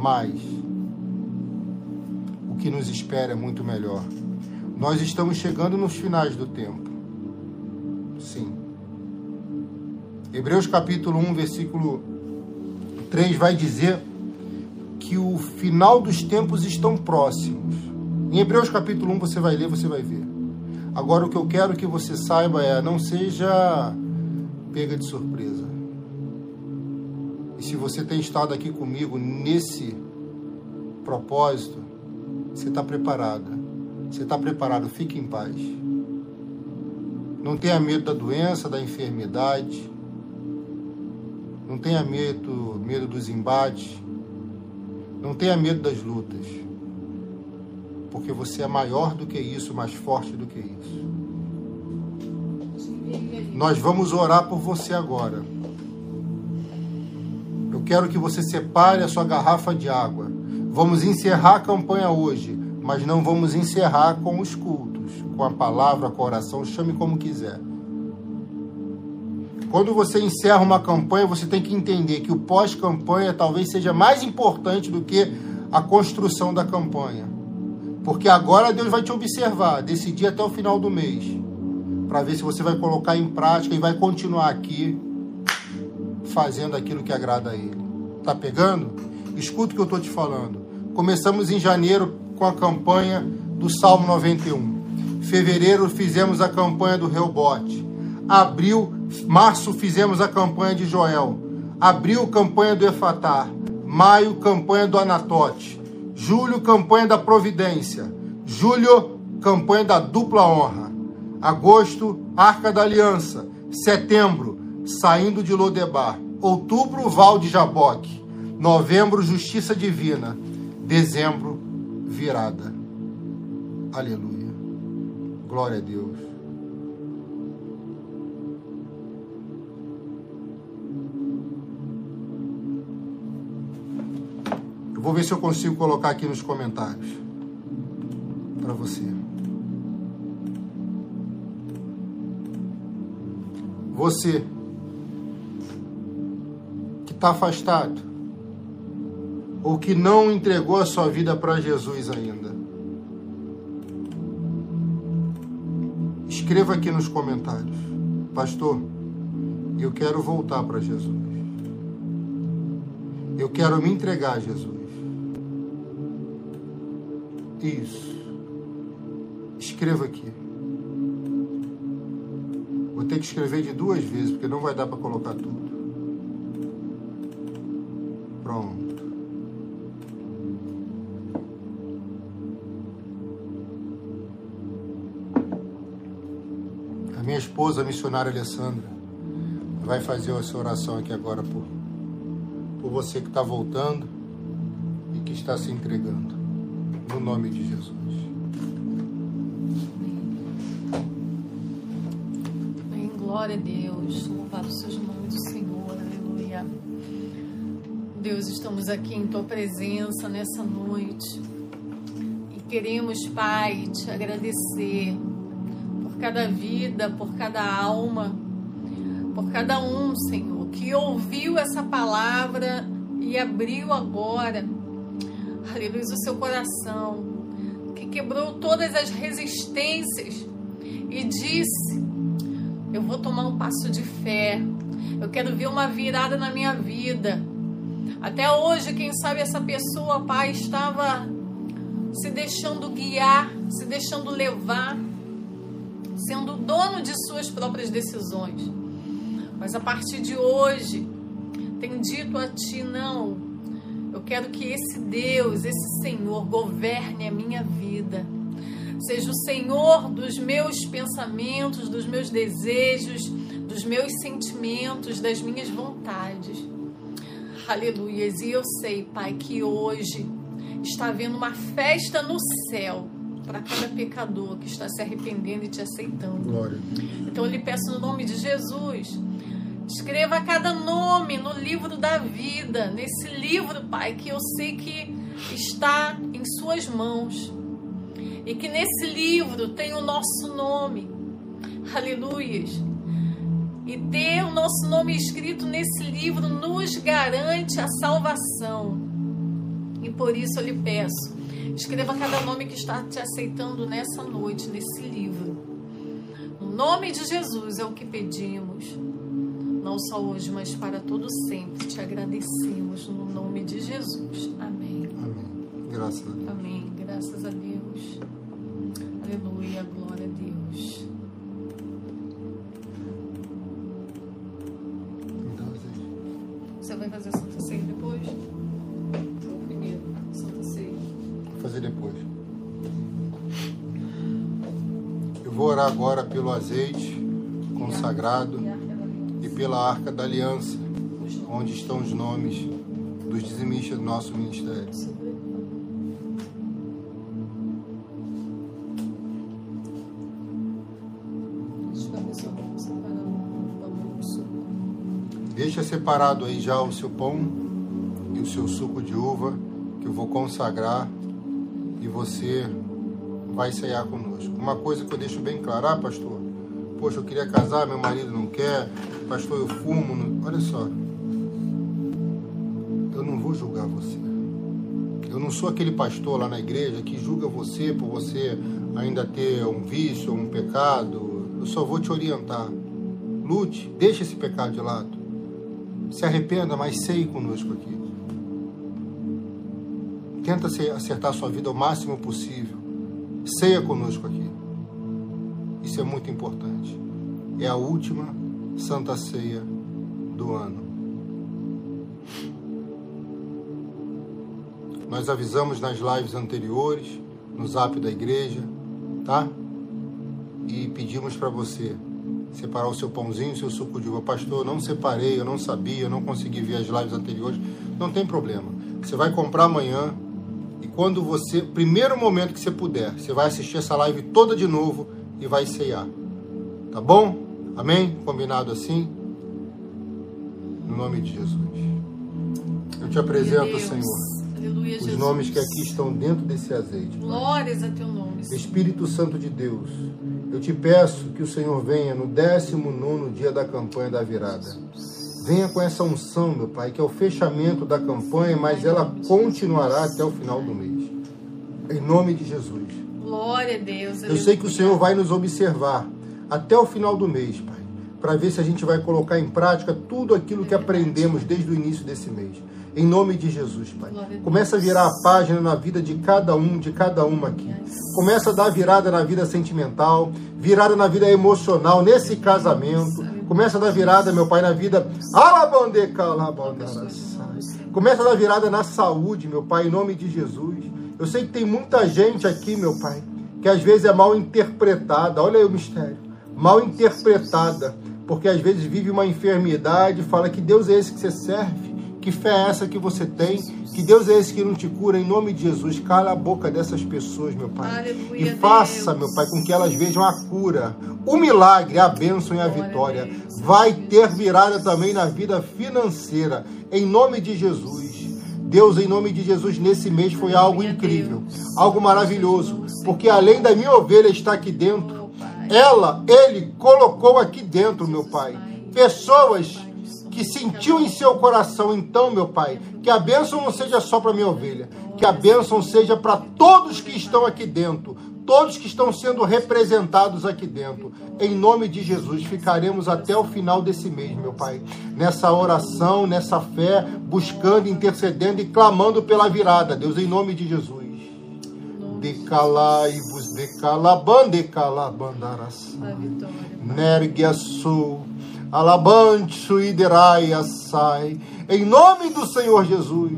mas o que nos espera é muito melhor. Nós estamos chegando nos finais do tempo. Sim. Hebreus capítulo 1, versículo 3 vai dizer que o final dos tempos estão próximos. Em Hebreus capítulo 1 você vai ler, você vai ver. Agora o que eu quero que você saiba é não seja pega de surpresa. E se você tem estado aqui comigo nesse propósito, você está preparada. Você está preparado, fique em paz. Não tenha medo da doença, da enfermidade. Não tenha medo, medo dos embates. Não tenha medo das lutas. Porque você é maior do que isso, mais forte do que isso. Nós vamos orar por você agora. Eu quero que você separe a sua garrafa de água. Vamos encerrar a campanha hoje, mas não vamos encerrar com os cultos, com a palavra, com a oração, chame como quiser. Quando você encerra uma campanha, você tem que entender que o pós-campanha talvez seja mais importante do que a construção da campanha. Porque agora Deus vai te observar, decidir até o final do mês, para ver se você vai colocar em prática e vai continuar aqui fazendo aquilo que agrada a Ele. Tá pegando? Escuta o que eu estou te falando. Começamos em janeiro com a campanha do Salmo 91. Fevereiro fizemos a campanha do Reubote. Abril, março fizemos a campanha de Joel. Abril, campanha do Efatá. Maio, campanha do Anatote. Julho, campanha da Providência. Julho, campanha da dupla honra. Agosto, Arca da Aliança. Setembro, saindo de Lodebar. Outubro, Val de Jaboque. Novembro, justiça divina. Dezembro, virada. Aleluia. Glória a Deus. Eu vou ver se eu consigo colocar aqui nos comentários para você. Você que está afastado ou que não entregou a sua vida para Jesus ainda. Escreva aqui nos comentários, pastor. Eu quero voltar para Jesus. Eu quero me entregar a Jesus. Isso. Escreva aqui. Vou ter que escrever de duas vezes, porque não vai dar para colocar tudo. Pronto. A minha esposa, a missionária Alessandra, vai fazer essa oração aqui agora por, por você que está voltando e que está se entregando. No nome de Jesus. Glória a Deus. Louvado seja o nome do Senhor. Aleluia. Deus, estamos aqui em tua presença nessa noite. E queremos, Pai, te agradecer por cada vida, por cada alma, por cada um, Senhor, que ouviu essa palavra e abriu agora, aleluia, o seu coração, que quebrou todas as resistências e disse: eu vou tomar um passo de fé. Eu quero ver uma virada na minha vida. Até hoje, quem sabe essa pessoa, pai, estava se deixando guiar, se deixando levar, sendo dono de suas próprias decisões. Mas a partir de hoje, tem dito a ti: não, eu quero que esse Deus, esse Senhor, governe a minha vida seja o Senhor dos meus pensamentos, dos meus desejos, dos meus sentimentos, das minhas vontades. Aleluia. E eu sei, Pai, que hoje está havendo uma festa no céu para cada pecador que está se arrependendo e te aceitando. Glória. Então eu lhe peço no nome de Jesus. Escreva cada nome no livro da vida, nesse livro, Pai, que eu sei que está em Suas mãos e que nesse livro tem o nosso nome. Aleluias. E ter o nosso nome escrito nesse livro nos garante a salvação. E por isso eu lhe peço, escreva cada nome que está te aceitando nessa noite, nesse livro. No nome de Jesus é o que pedimos. Não só hoje, mas para todo sempre. Te agradecemos no nome de Jesus. Amém. Amém. Graças a Deus. Amém. Graças a Deus. Aleluia, glória a Deus. Você vai fazer Santa Ceia depois? Ou primeiro? Santa Ceia. Vou fazer depois. Eu vou orar agora pelo azeite consagrado pela arca da aliança, onde estão os nomes dos dizimistas do nosso ministério. Deixa separado aí já o seu pão e o seu suco de uva, que eu vou consagrar e você vai ceiar conosco. Uma coisa que eu deixo bem claro, ah, pastor, poxa, eu queria casar, meu marido não quer, pastor, eu fumo. não- Olha só, eu não vou julgar você. Eu não sou aquele pastor lá na igreja que julga você por você ainda ter um vício um pecado. Eu só vou te orientar. Lute, deixe esse pecado de lado. Se arrependa, mas ceie conosco aqui. Tenta acertar sua vida o máximo possível. Ceia conosco aqui. Isso é muito importante. É a última Santa Ceia do ano. Nós avisamos nas lives anteriores, no zap da igreja, tá? E pedimos para você separar o seu pãozinho, o seu suco de uva. Pastor, eu não separei, eu não sabia, eu não consegui ver as lives anteriores. não tem problema. Você vai comprar amanhã e quando você, primeiro momento que você puder, você vai assistir essa live toda de novo e vai ceiar. Tá bom? Amém? Combinado assim? Em nome de Jesus. Eu te apresento, Senhor. Aleluia, os nomes que aqui estão dentro desse azeite. Glórias a teu nome. Senhor. Espírito Santo de Deus, eu te peço que o Senhor venha no 19 dia da campanha da virada. Venha com essa unção, meu Pai, que é o fechamento da campanha, mas ela continuará até o final do mês. Em nome de Jesus. Glória a Deus. Eu sei que o Senhor vai nos observar até o final do mês, Pai, para ver se a gente vai colocar em prática tudo aquilo que aprendemos desde o início desse mês. Em nome de Jesus, Pai. Começa a virar a página na vida de cada um, de cada uma aqui. Começa a dar virada na vida sentimental, virada na vida emocional, nesse casamento. Começa a dar virada, meu Pai, na vida. Começa a dar virada na saúde, meu Pai, em nome de Jesus. Eu sei que tem muita gente aqui, meu Pai, que às vezes é mal interpretada. Olha aí o mistério. Mal interpretada. Porque às vezes vive uma enfermidade, fala que Deus é esse que você serve. Que fé é essa que você tem? Que Deus é esse que não te cura em nome de Jesus. Cala a boca dessas pessoas, meu Pai. Aleluia, e faça, Deus. meu Pai, com que elas vejam a cura, o milagre, a bênção e a vitória. A Vai ter virada também na vida financeira, em nome de Jesus. Deus, em nome de Jesus, nesse mês foi algo incrível, algo maravilhoso, porque além da minha ovelha estar aqui dentro, ela, ele colocou aqui dentro, meu Pai, pessoas que sentiu em seu coração, então, meu Pai, que a bênção não seja só para minha ovelha, que a bênção seja para todos que estão aqui dentro, todos que estão sendo representados aqui dentro. Em nome de Jesus, ficaremos até o final desse mês, meu Pai, nessa oração, nessa fé, buscando, intercedendo e clamando pela virada, Deus, em nome de Jesus. Decalai-vos, decalaban, decalabandaras. Nergue a sua Alabante suiderai assai. Em nome do Senhor Jesus.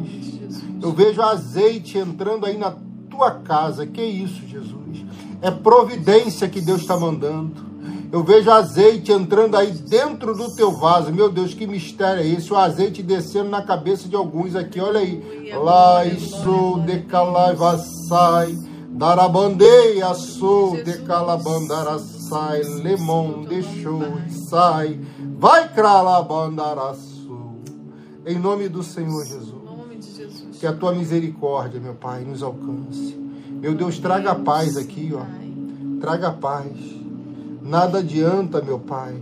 Eu vejo azeite entrando aí na tua casa. Que isso, Jesus? É providência que Deus está mandando. Eu vejo azeite entrando aí dentro do teu vaso. Meu Deus, que mistério é esse? O azeite descendo na cabeça de alguns aqui. Olha aí. Lá isso decalai vassai. Darabandeia sou decalabandarassai. Lemon deixou sai. Vai cralabandaraçu. Em nome do Senhor Jesus. Que a tua misericórdia, meu Pai, nos alcance. Meu Deus, traga paz aqui, ó. Traga paz. Nada adianta, meu Pai.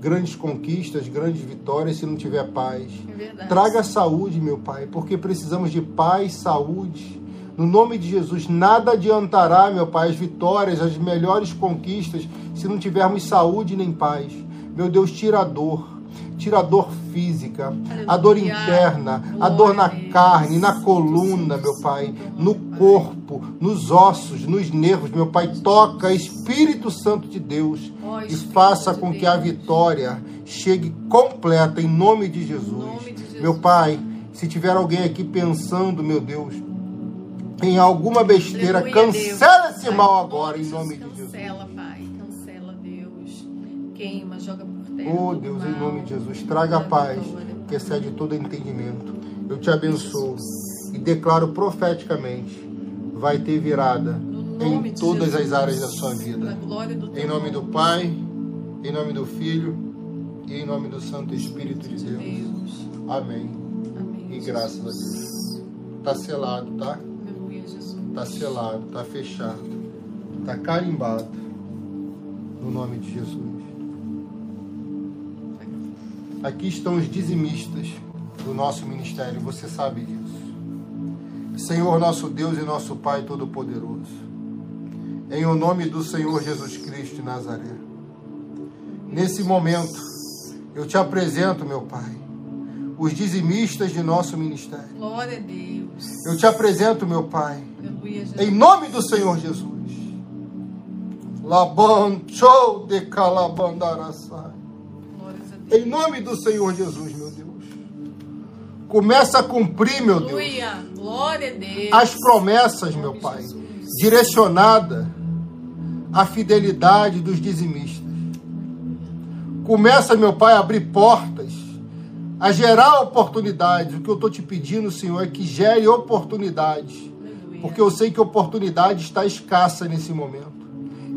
Grandes conquistas, grandes vitórias se não tiver paz. É traga saúde, meu Pai, porque precisamos de paz, saúde. No nome de Jesus, nada adiantará, meu Pai, as vitórias, as melhores conquistas, se não tivermos saúde nem paz. Meu Deus, tira a dor. Tira a dor física, a dor interna, a dor na carne, na coluna, meu Pai, no corpo, nos ossos, nos nervos, meu Pai. Toca, Espírito Santo de Deus, e faça com que a vitória chegue completa em nome de Jesus. Meu Pai, se tiver alguém aqui pensando, meu Deus, em alguma besteira, cancela esse mal agora em nome de Jesus. Cancela, Pai, cancela, Deus. Queima, joga Oh Deus, em nome de Jesus, traga a paz que excede todo entendimento. Eu te abençoo e declaro profeticamente: vai ter virada em todas as áreas da sua vida. Em nome do Pai, em nome do Filho e em nome do Santo Espírito de Deus. Amém. E graças a Deus. Está selado, tá? Está selado, está fechado, está carimbado. No nome de Jesus. Aqui estão os dizimistas do nosso ministério, você sabe disso. Senhor, nosso Deus e nosso Pai Todo-Poderoso, em o nome do Senhor Jesus Cristo de Nazaré, nesse momento, eu te apresento, meu Pai, os dizimistas de nosso ministério. Glória a Deus. Eu te apresento, meu Pai, em nome do Senhor Jesus. Labancho de calabandaraçai. Em nome do Senhor Jesus, meu Deus. Começa a cumprir, meu Deus. Glória a Deus. As promessas, meu Pai, direcionada à fidelidade dos dizimistas. Começa, meu Pai, a abrir portas a gerar oportunidades. O que eu estou te pedindo, Senhor, é que gere oportunidades. Porque eu sei que oportunidade está escassa nesse momento.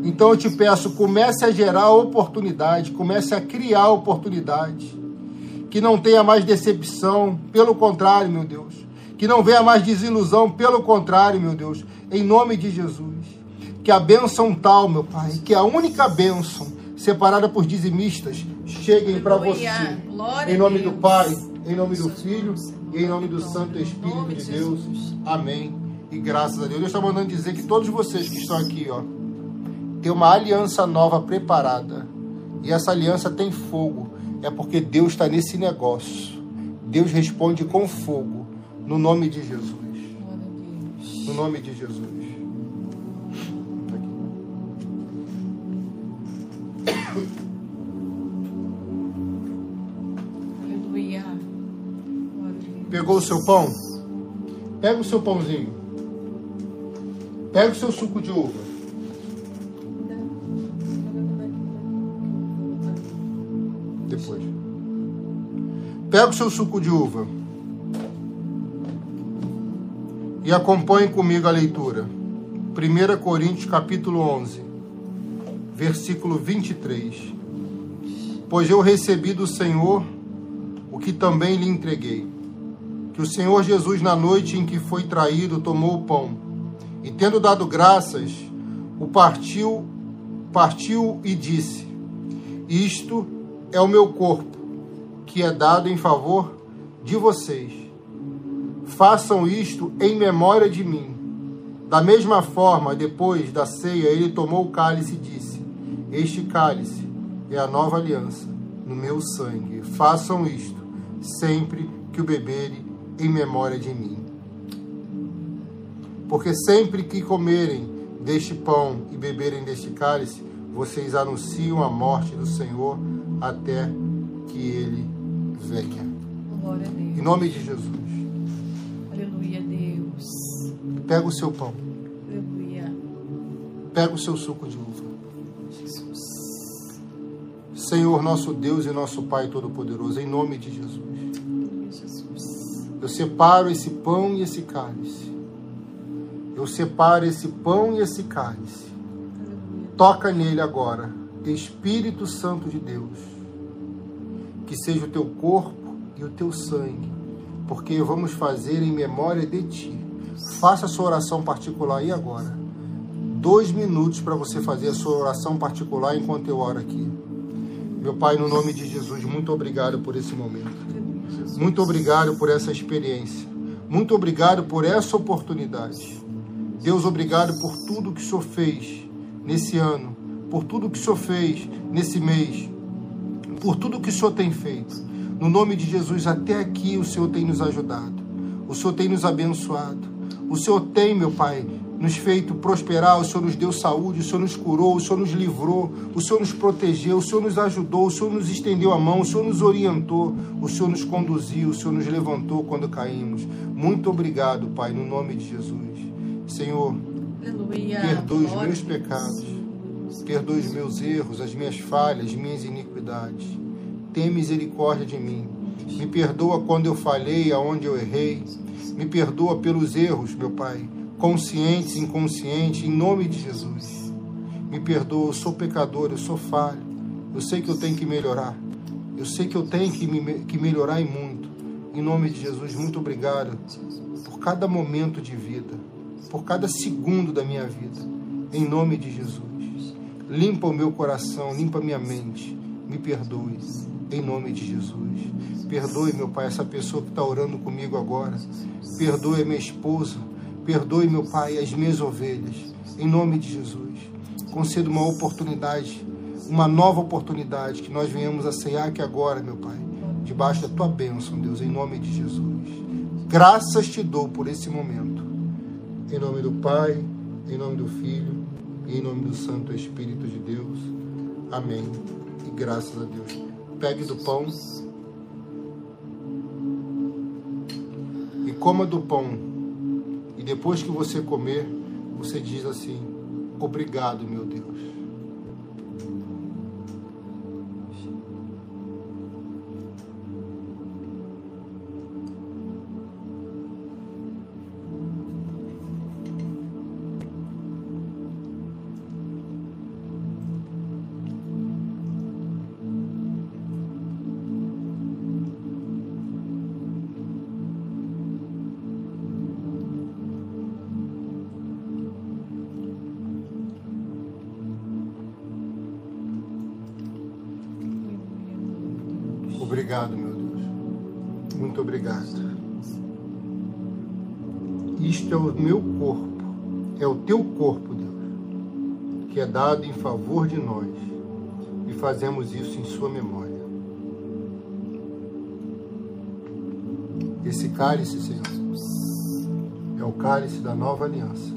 Então eu te peço, comece a gerar oportunidade, comece a criar oportunidade. Que não tenha mais decepção, pelo contrário, meu Deus. Que não venha mais desilusão, pelo contrário, meu Deus. Em nome de Jesus. Que a bênção tal, meu Pai, que a única bênção separada por dizimistas cheguem para você. Glória em nome do Pai, em nome do Filho e em nome do Santo Espírito de Deus. Amém. E graças a Deus. Deus está mandando dizer que todos vocês que estão aqui, ó, tem uma aliança nova preparada. E essa aliança tem fogo. É porque Deus está nesse negócio. Deus responde com fogo. No nome de Jesus. No nome de Jesus. Aleluia. Pegou o seu pão? Pega o seu pãozinho. Pega o seu suco de uva. Pega o seu suco de uva. E acompanhe comigo a leitura. 1 Coríntios capítulo 11, versículo 23. Pois eu recebi do Senhor o que também lhe entreguei. Que o Senhor Jesus, na noite em que foi traído, tomou o pão e tendo dado graças, o partiu, partiu e disse: Isto é o meu corpo, que é dado em favor de vocês. Façam isto em memória de mim. Da mesma forma, depois da ceia, ele tomou o cálice e disse: Este cálice é a nova aliança no meu sangue. Façam isto sempre que o beberem em memória de mim. Porque sempre que comerem deste pão e beberem deste cálice, vocês anunciam a morte do Senhor até que ele venha. Glória a Deus. Em nome de Jesus. Aleluia, Deus. Pega o seu pão. Aleluia. Pega o seu suco de uva. Jesus. Senhor, nosso Deus e nosso Pai Todo-Poderoso, em nome de Jesus. Jesus. Eu separo esse pão e esse cálice eu separo esse pão e esse cálice. Toca nele agora, Espírito Santo de Deus. Que seja o teu corpo e o teu sangue, porque vamos fazer em memória de ti. Faça a sua oração particular aí agora. Dois minutos para você fazer a sua oração particular enquanto eu oro aqui. Meu Pai, no nome de Jesus, muito obrigado por esse momento. Muito obrigado por essa experiência. Muito obrigado por essa oportunidade. Deus, obrigado por tudo que o Senhor fez nesse ano, por tudo que o Senhor fez nesse mês, por tudo que o Senhor tem feito. No nome de Jesus, até aqui o Senhor tem nos ajudado, o Senhor tem nos abençoado, o Senhor tem, meu Pai, nos feito prosperar, o Senhor nos deu saúde, o Senhor nos curou, o Senhor nos livrou, o Senhor nos protegeu, o Senhor nos ajudou, o Senhor nos estendeu a mão, o Senhor nos orientou, o Senhor nos conduziu, o Senhor nos levantou quando caímos. Muito obrigado, Pai, no nome de Jesus. Senhor, Aleluia. perdoe os meus pecados, perdoe os meus erros, as minhas falhas, as minhas iniquidades. Tem misericórdia de mim. Me perdoa quando eu falhei, aonde eu errei. Me perdoa pelos erros, meu Pai, conscientes inconscientes, em nome de Jesus. Me perdoa, eu sou pecador, eu sou falho. Eu sei que eu tenho que melhorar. Eu sei que eu tenho que, me, que melhorar e muito. Em nome de Jesus, muito obrigado por cada momento de vida por cada segundo da minha vida. Em nome de Jesus. Limpa o meu coração, limpa minha mente. Me perdoe. Em nome de Jesus. Perdoe, meu Pai, essa pessoa que está orando comigo agora. Perdoe a minha esposa. Perdoe, meu Pai, as minhas ovelhas. Em nome de Jesus. Conceda uma oportunidade, uma nova oportunidade, que nós venhamos a ceiar aqui agora, meu Pai, debaixo da tua bênção, Deus, em nome de Jesus. Graças te dou por esse momento. Em nome do Pai, em nome do Filho em nome do Santo Espírito de Deus. Amém. E graças a Deus. Pegue do pão e coma do pão. E depois que você comer, você diz assim: Obrigado, meu Deus. Dado em favor de nós. E fazemos isso em Sua memória. Esse cálice, Senhor, é o cálice da nova aliança.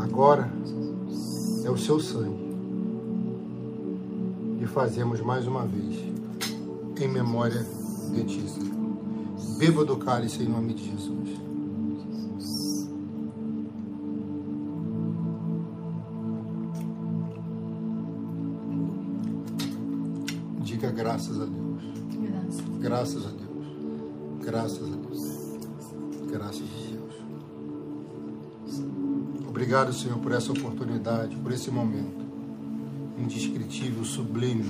Agora é o seu sangue. E fazemos mais uma vez em memória de ti. Beba do cálice em nome de Jesus. Graças a Deus. Graças. A Deus. Graças a Deus. Graças a Deus. Obrigado, Senhor, por essa oportunidade, por esse momento indescritível, sublime.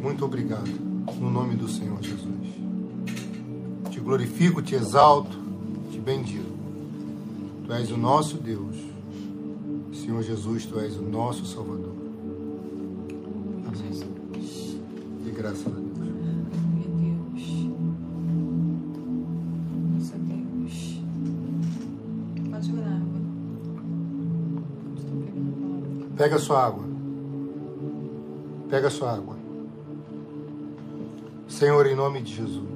Muito obrigado, no nome do Senhor Jesus. Te glorifico, te exalto, te bendigo. Tu és o nosso Deus. Senhor Jesus, tu és o nosso Salvador. Graças a Deus. Pega a sua água. Pega a sua água. Senhor, em nome de Jesus.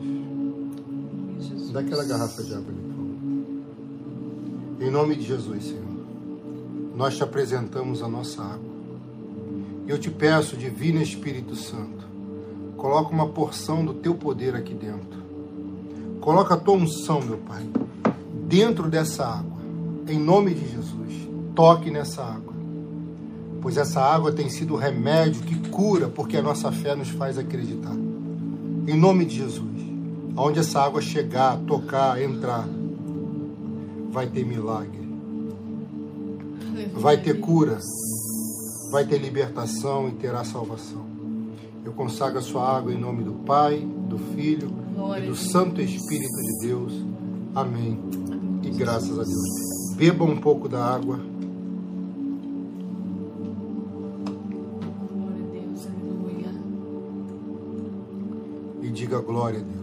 Jesus. Dá aquela garrafa de água ali, por favor. Em nome de Jesus, Senhor. Nós te apresentamos a nossa água. E eu te peço, Divino Espírito Santo, coloca uma porção do teu poder aqui dentro. Coloca a tua unção, meu Pai, dentro dessa água. Em nome de Jesus. Toque nessa água. Pois essa água tem sido o remédio que cura, porque a nossa fé nos faz acreditar. Em nome de Jesus. Aonde essa água chegar, tocar, entrar, vai ter milagre, vai ter cura, vai ter libertação e terá salvação. Eu consagro a sua água em nome do Pai, do Filho Glória e do. Santo Espírito de Deus. Amém. E graças a Deus. Beba um pouco da água. Glória a Deus, aleluia. e diga glória a Deus.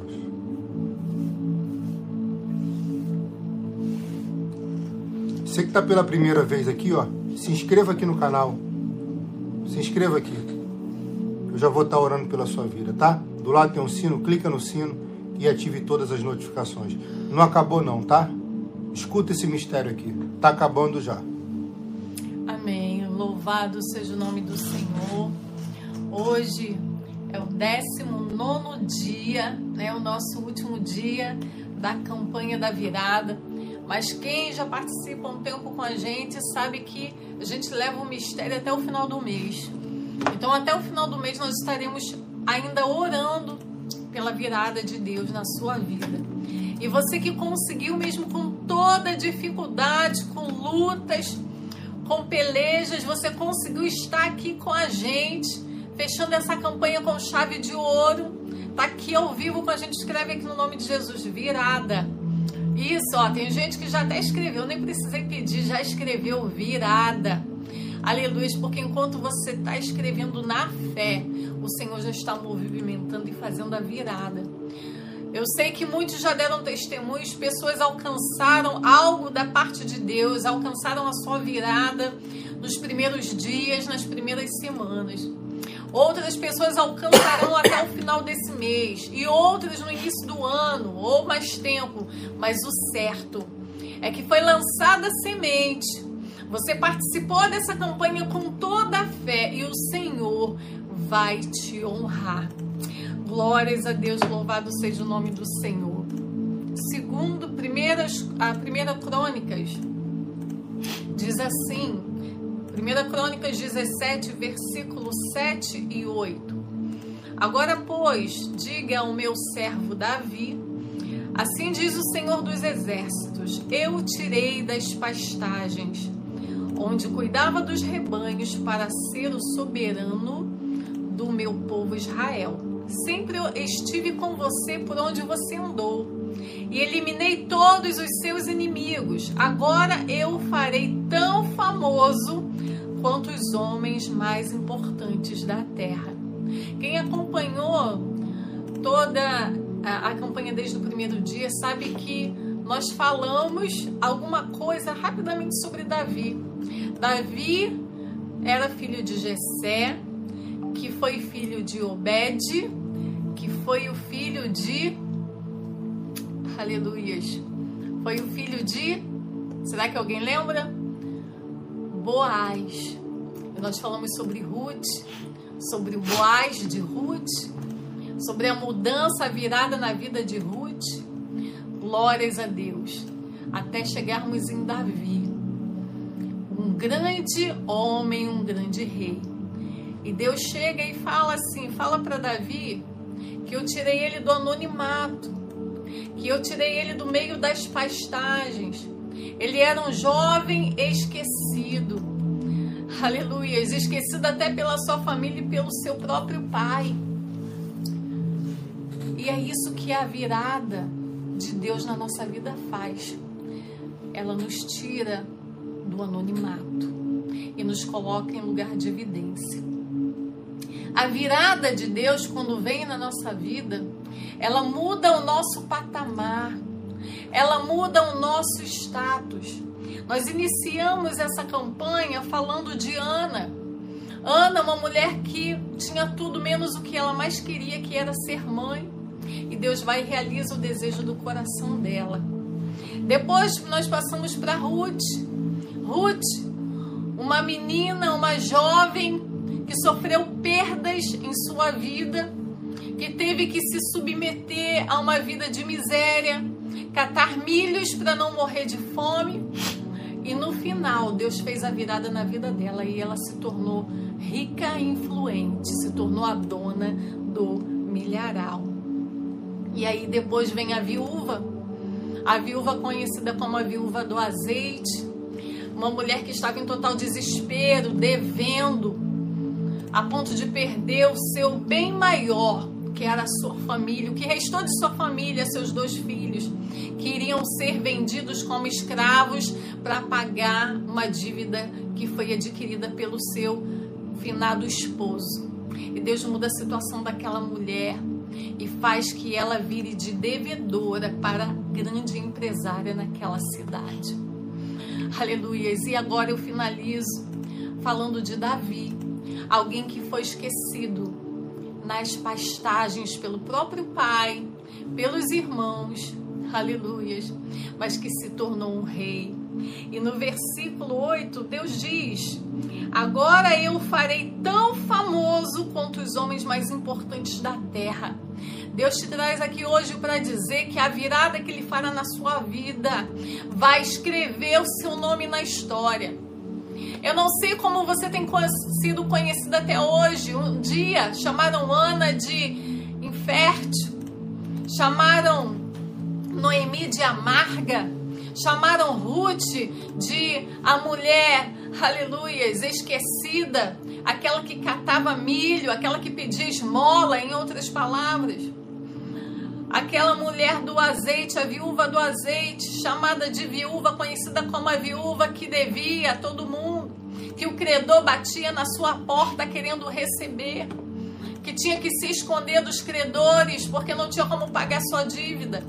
Você que está pela primeira vez aqui, ó, se inscreva aqui no canal. Se inscreva aqui. Já vou estar orando pela sua vida, tá? Do lado tem um sino, clica no sino e ative todas as notificações. Não acabou não, tá? Escuta esse mistério aqui. Tá acabando já. Amém. Louvado seja o nome do Senhor. Hoje é o 19 dia, né? O nosso último dia da campanha da virada. Mas quem já participa um tempo com a gente sabe que a gente leva o mistério até o final do mês. Então, até o final do mês, nós estaremos ainda orando pela virada de Deus na sua vida. E você que conseguiu, mesmo com toda dificuldade, com lutas, com pelejas, você conseguiu estar aqui com a gente, fechando essa campanha com chave de ouro. Tá aqui ao vivo com a gente, escreve aqui no nome de Jesus, virada. Isso, ó, tem gente que já até escreveu, nem precisei pedir, já escreveu virada. Aleluia, porque enquanto você está escrevendo na fé, o Senhor já está movimentando e fazendo a virada. Eu sei que muitos já deram testemunhos, pessoas alcançaram algo da parte de Deus, alcançaram a sua virada nos primeiros dias, nas primeiras semanas. Outras pessoas alcançarão até o final desse mês e outras no início do ano ou mais tempo. Mas o certo é que foi lançada a semente. Você participou dessa campanha com toda a fé e o Senhor vai te honrar. Glórias a Deus, louvado seja o nome do Senhor. Segundo primeiras, a primeira Crônicas diz assim, 1 Crônicas 17, versículo 7 e 8. Agora, pois, diga ao meu servo Davi, assim diz o Senhor dos Exércitos: Eu tirei das pastagens, onde cuidava dos rebanhos, para ser o soberano do meu povo Israel. Sempre estive com você por onde você andou e eliminei todos os seus inimigos. Agora eu o farei tão famoso quanto os homens mais importantes da terra. Quem acompanhou toda a, a campanha desde o primeiro dia sabe que nós falamos alguma coisa rapidamente sobre Davi. Davi era filho de Jessé, que foi filho de Obed, que foi o filho de Aleluias. Foi o filho de Será que alguém lembra? Boaz. Nós falamos sobre Ruth, sobre o Boaz de Ruth, sobre a mudança, virada na vida de Ruth. Glórias a Deus. Até chegarmos em Davi, um grande homem, um grande rei. E Deus chega e fala assim: fala para Davi que eu tirei ele do anonimato, que eu tirei ele do meio das pastagens. Ele era um jovem esquecido. Aleluia, esquecido até pela sua família e pelo seu próprio pai. E é isso que a virada de Deus na nossa vida faz. Ela nos tira do anonimato e nos coloca em lugar de evidência. A virada de Deus, quando vem na nossa vida, ela muda o nosso patamar, ela muda o nosso status. Nós iniciamos essa campanha falando de Ana. Ana, uma mulher que tinha tudo menos o que ela mais queria, que era ser mãe. E Deus vai e realiza o desejo do coração dela. Depois nós passamos para Ruth. Ruth, uma menina, uma jovem que sofreu perdas em sua vida, que teve que se submeter a uma vida de miséria, catar milhos para não morrer de fome. E no final, Deus fez a virada na vida dela e ela se tornou rica e influente, se tornou a dona do milharal. E aí depois vem a viúva, a viúva conhecida como a viúva do azeite, uma mulher que estava em total desespero, devendo, a ponto de perder o seu bem maior, que era a sua família, o que restou de sua família, seus dois filhos, que iriam ser vendidos como escravos para pagar uma dívida que foi adquirida pelo seu finado esposo. E Deus muda a situação daquela mulher e faz que ela vire de devedora para grande empresária naquela cidade. Aleluia. E agora eu finalizo falando de Davi, alguém que foi esquecido nas pastagens pelo próprio pai, pelos irmãos, aleluias, mas que se tornou um rei. E no versículo 8, Deus diz: Agora eu farei tão famoso quanto os homens mais importantes da terra. Deus te traz aqui hoje para dizer que a virada que Ele fará na sua vida vai escrever o seu nome na história. Eu não sei como você tem sido conhecida até hoje. Um dia chamaram Ana de infértil, chamaram Noemi de amarga, chamaram Ruth de a mulher, aleluias, esquecida, aquela que catava milho, aquela que pedia esmola, em outras palavras. Aquela mulher do azeite, a viúva do azeite, chamada de viúva, conhecida como a viúva que devia a todo mundo, que o credor batia na sua porta querendo receber que tinha que se esconder dos credores porque não tinha como pagar sua dívida.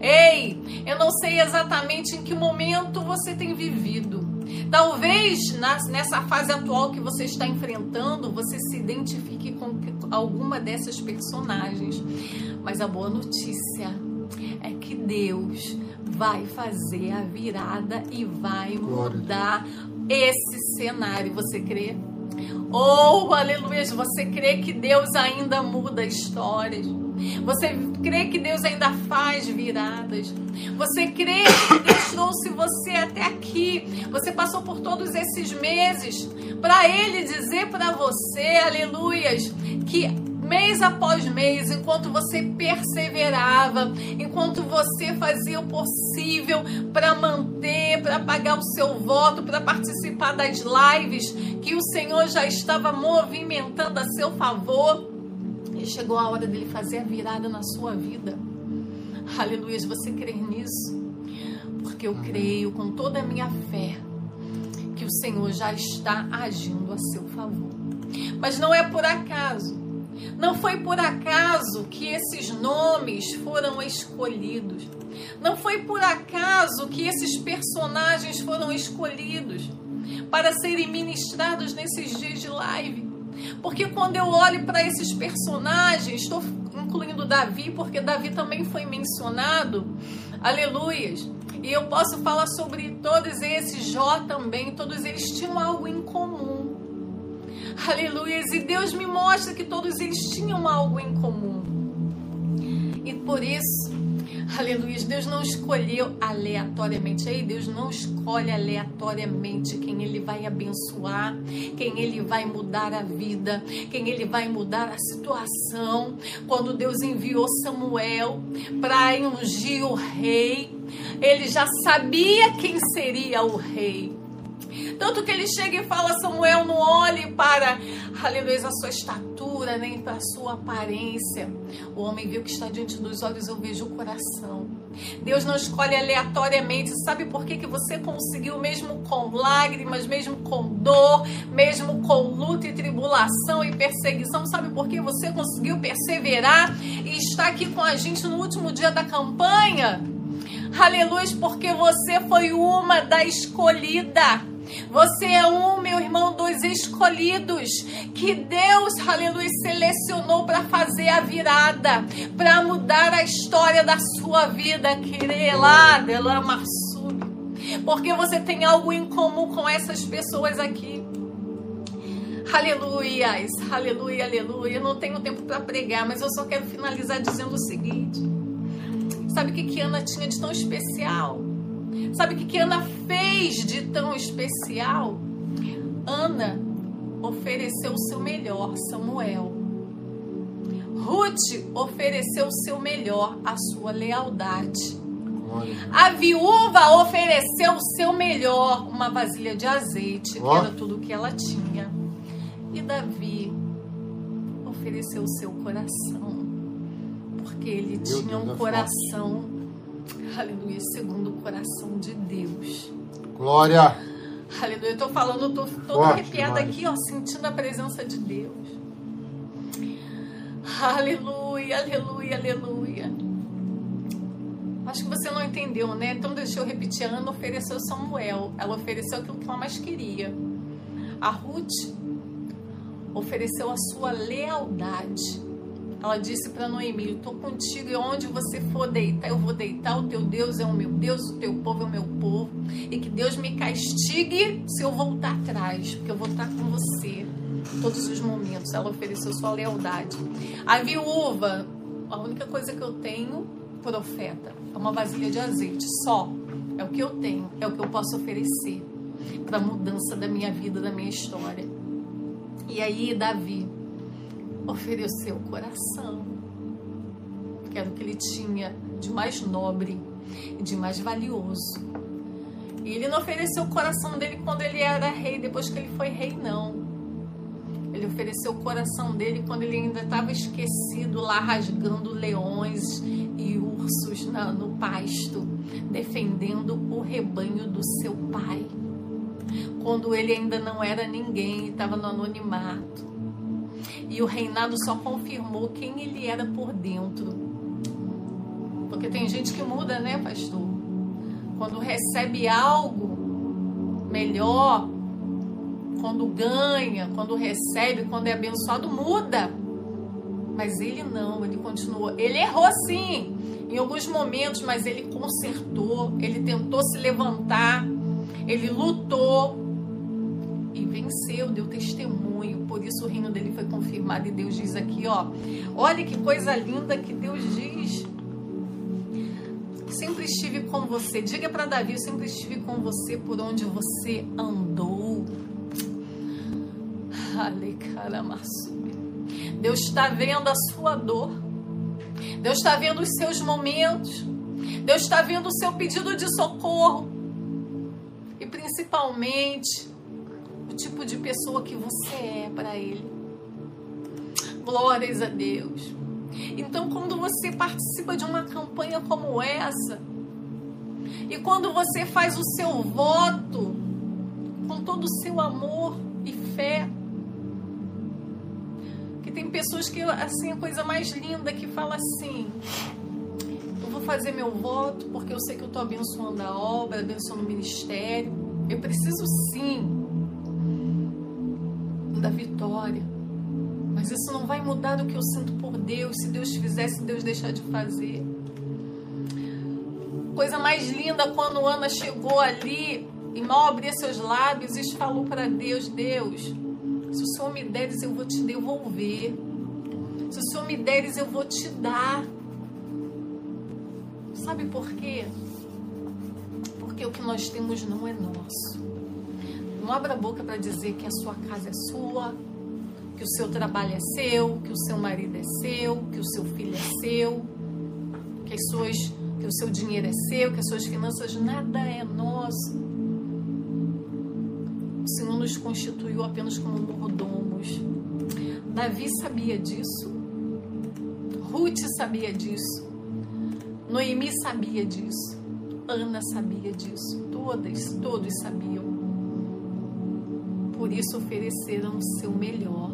Ei, eu não sei exatamente em que momento você tem vivido. Talvez nessa fase atual que você está enfrentando, você se identifique com alguma dessas personagens. Mas a boa notícia é que Deus vai fazer a virada e vai mudar esse cenário. Você crê? Oh, aleluia! Você crê que Deus ainda muda histórias? Você crê que Deus ainda faz viradas? Você crê que Deus trouxe você até aqui? Você passou por todos esses meses para Ele dizer para você, aleluias, que mês após mês, enquanto você perseverava, enquanto você fazia o possível para manter, para pagar o seu voto, para participar das lives que o Senhor já estava movimentando a seu favor. E chegou a hora dele fazer a virada na sua vida. Aleluia, você crê nisso? Porque eu creio com toda a minha fé que o Senhor já está agindo a seu favor. Mas não é por acaso. Não foi por acaso que esses nomes foram escolhidos. Não foi por acaso que esses personagens foram escolhidos para serem ministrados nesses dias de live. Porque quando eu olho para esses personagens, estou incluindo Davi, porque Davi também foi mencionado, aleluias. E eu posso falar sobre todos esses, Jó também, todos eles tinham algo em comum. Aleluias. E Deus me mostra que todos eles tinham algo em comum. E por isso, aleluia, Deus não escolheu aleatoriamente. Aí Deus não escolhe aleatoriamente quem ele vai abençoar, quem ele vai mudar a vida, quem ele vai mudar a situação. Quando Deus enviou Samuel para ungir o rei, ele já sabia quem seria o rei. Tanto que ele chega e fala: Samuel, não olhe para, aleluia, a sua estatura, nem para a sua aparência. O homem viu que está diante dos olhos, eu vejo o coração. Deus não escolhe aleatoriamente. Sabe por que, que você conseguiu, mesmo com lágrimas, mesmo com dor, mesmo com luta e tribulação e perseguição? Sabe por que você conseguiu perseverar e está aqui com a gente no último dia da campanha? Aleluia, porque você foi uma da escolhida. Você é um, meu irmão, dos escolhidos que Deus, aleluia, selecionou para fazer a virada, para mudar a história da sua vida, querer lá, porque você tem algo em comum com essas pessoas aqui. Aleluias, aleluia, aleluia. Eu não tenho tempo para pregar, mas eu só quero finalizar dizendo o seguinte: sabe o que, que Ana tinha de tão especial? Sabe o que, que Ana fez de tão especial? Ana ofereceu o seu melhor, Samuel. Ruth ofereceu o seu melhor, a sua lealdade. A viúva ofereceu o seu melhor, uma vasilha de azeite, que era tudo que ela tinha. E Davi ofereceu o seu coração, porque ele tinha um coração Aleluia, segundo o coração de Deus. Glória. Aleluia, eu tô falando, tô toda arrepiada aqui, ó, sentindo a presença de Deus. Aleluia, aleluia, aleluia. Acho que você não entendeu, né? Então deixa eu repetir. A Ana ofereceu Samuel. Ela ofereceu aquilo que ela mais queria. A Ruth ofereceu a sua lealdade. Ela disse para Noemi: Estou contigo e onde você for deitar, eu vou deitar. O teu Deus é o meu Deus, o teu povo é o meu povo. E que Deus me castigue se eu voltar atrás, porque eu vou estar com você todos os momentos. Ela ofereceu sua lealdade. A viúva, a única coisa que eu tenho, profeta, é uma vasilha de azeite, só. É o que eu tenho, é o que eu posso oferecer para a mudança da minha vida, da minha história. E aí, Davi ofereceu o coração, que era o que ele tinha de mais nobre e de mais valioso. E ele não ofereceu o coração dele quando ele era rei, depois que ele foi rei, não. Ele ofereceu o coração dele quando ele ainda estava esquecido lá, rasgando leões e ursos na, no pasto, defendendo o rebanho do seu pai. Quando ele ainda não era ninguém, estava no anonimato. E o reinado só confirmou quem ele era por dentro. Porque tem gente que muda, né, pastor? Quando recebe algo melhor, quando ganha, quando recebe, quando é abençoado, muda. Mas ele não, ele continuou. Ele errou sim, em alguns momentos, mas ele consertou, ele tentou se levantar, ele lutou e venceu, deu testemunho. Por isso o reino dele foi confirmado. E Deus diz aqui, ó, olha que coisa linda que Deus diz. Sempre estive com você. Diga para Davi, eu sempre estive com você por onde você andou. Deus está vendo a sua dor. Deus está vendo os seus momentos. Deus está vendo o seu pedido de socorro. E principalmente tipo de pessoa que você é para Ele. Glórias a Deus. Então, quando você participa de uma campanha como essa, e quando você faz o seu voto com todo o seu amor e fé. Que tem pessoas que, assim, a coisa mais linda que fala assim: eu vou fazer meu voto porque eu sei que eu estou abençoando a obra, abençoando o ministério. Eu preciso sim da vitória. Mas isso não vai mudar o que eu sinto por Deus, se Deus fizesse, Deus deixar de fazer. Coisa mais linda quando Ana chegou ali e mal abria seus lábios e falou para Deus: Deus, se o Senhor me deres, eu vou te devolver. Se o Senhor me deres, eu vou te dar. Sabe por quê? Porque o que nós temos não é nosso. Não abra a boca para dizer que a sua casa é sua, que o seu trabalho é seu, que o seu marido é seu, que o seu filho é seu, que as suas que o seu dinheiro é seu, que as suas finanças nada é nosso. O Senhor nos constituiu apenas como mordomos. Davi sabia disso. Ruth sabia disso. Noemi sabia disso. Ana sabia disso. Todas, todos sabiam. Por isso ofereceram o seu melhor.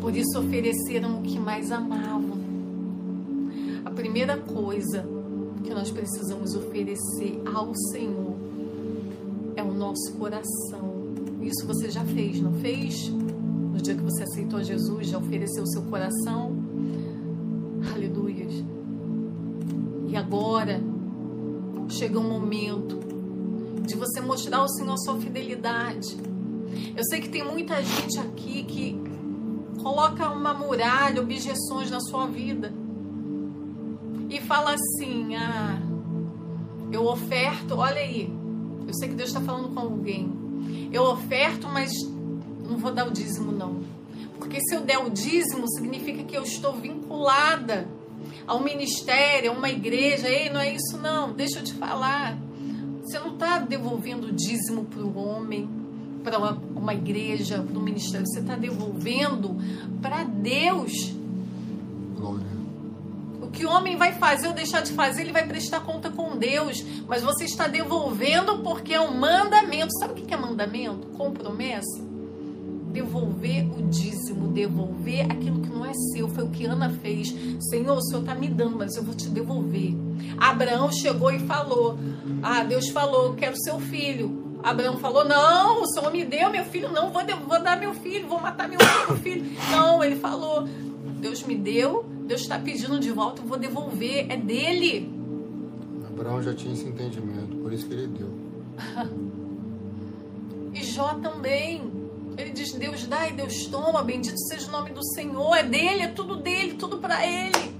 Por isso ofereceram o que mais amavam. A primeira coisa que nós precisamos oferecer ao Senhor é o nosso coração. Isso você já fez, não fez? No dia que você aceitou Jesus, já ofereceu o seu coração? Aleluias. E agora chega um momento de você mostrar ao Senhor sua fidelidade. Eu sei que tem muita gente aqui que coloca uma muralha, objeções na sua vida e fala assim: ah, eu oferto, olha aí, eu sei que Deus está falando com alguém. Eu oferto, mas não vou dar o dízimo, não. Porque se eu der o dízimo, significa que eu estou vinculada ao ministério, a uma igreja. Ei, não é isso, não. Deixa eu te falar. Você não está devolvendo o dízimo para o homem, para uma, uma igreja, para o ministério. Você está devolvendo para Deus. O que o homem vai fazer ou deixar de fazer, ele vai prestar conta com Deus. Mas você está devolvendo porque é um mandamento. Sabe o que é mandamento? Com promessa? Devolver o dízimo, devolver aquilo que não é seu. Foi o que Ana fez. Senhor, o Senhor está me dando, mas eu vou te devolver. Abraão chegou e falou: Ah, Deus falou, quero seu filho. Abraão falou: Não, o Senhor me deu meu filho, não vou, vou dar meu filho, vou matar meu filho. Não, ele falou: Deus me deu, Deus está pedindo de volta, eu vou devolver, é dele. Abraão já tinha esse entendimento, por isso que ele deu. e Jó também. Ele diz: Deus dá e Deus toma, bendito seja o nome do Senhor, é dele, é tudo dele, tudo para ele.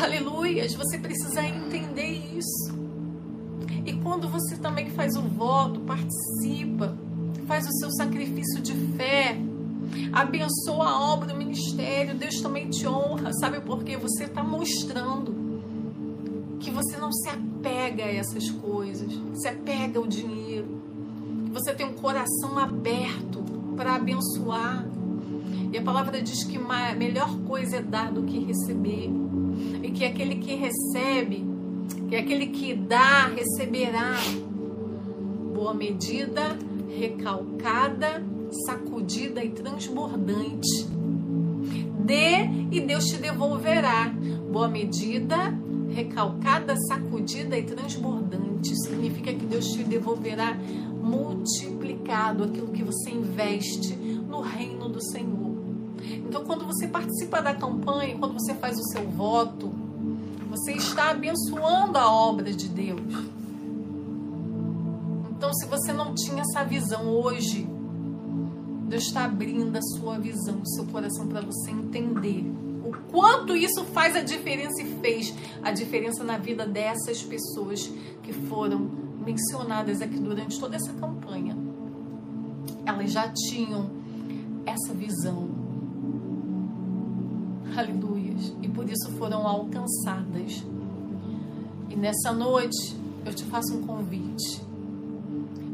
Aleluias, você precisa entender isso. E quando você também faz o voto, participa, faz o seu sacrifício de fé, Abençoa a obra do ministério. Deus também te honra. Sabe por quê? Você está mostrando que você não se apega a essas coisas. Se apega ao dinheiro. Você tem um coração aberto para abençoar. E a palavra diz que a melhor coisa é dar do que receber. E que aquele que recebe, que aquele que dá, receberá. Boa medida, recalcada sacudida e transbordante. Dê e Deus te devolverá. Boa medida, recalcada, sacudida e transbordante. Significa que Deus te devolverá multiplicado aquilo que você investe no reino do Senhor. Então, quando você participa da campanha, quando você faz o seu voto, você está abençoando a obra de Deus. Então, se você não tinha essa visão hoje, Deus está abrindo a sua visão, o seu coração para você entender o quanto isso faz a diferença e fez a diferença na vida dessas pessoas que foram mencionadas aqui durante toda essa campanha. Elas já tinham essa visão. Aleluias. E por isso foram alcançadas. E nessa noite eu te faço um convite.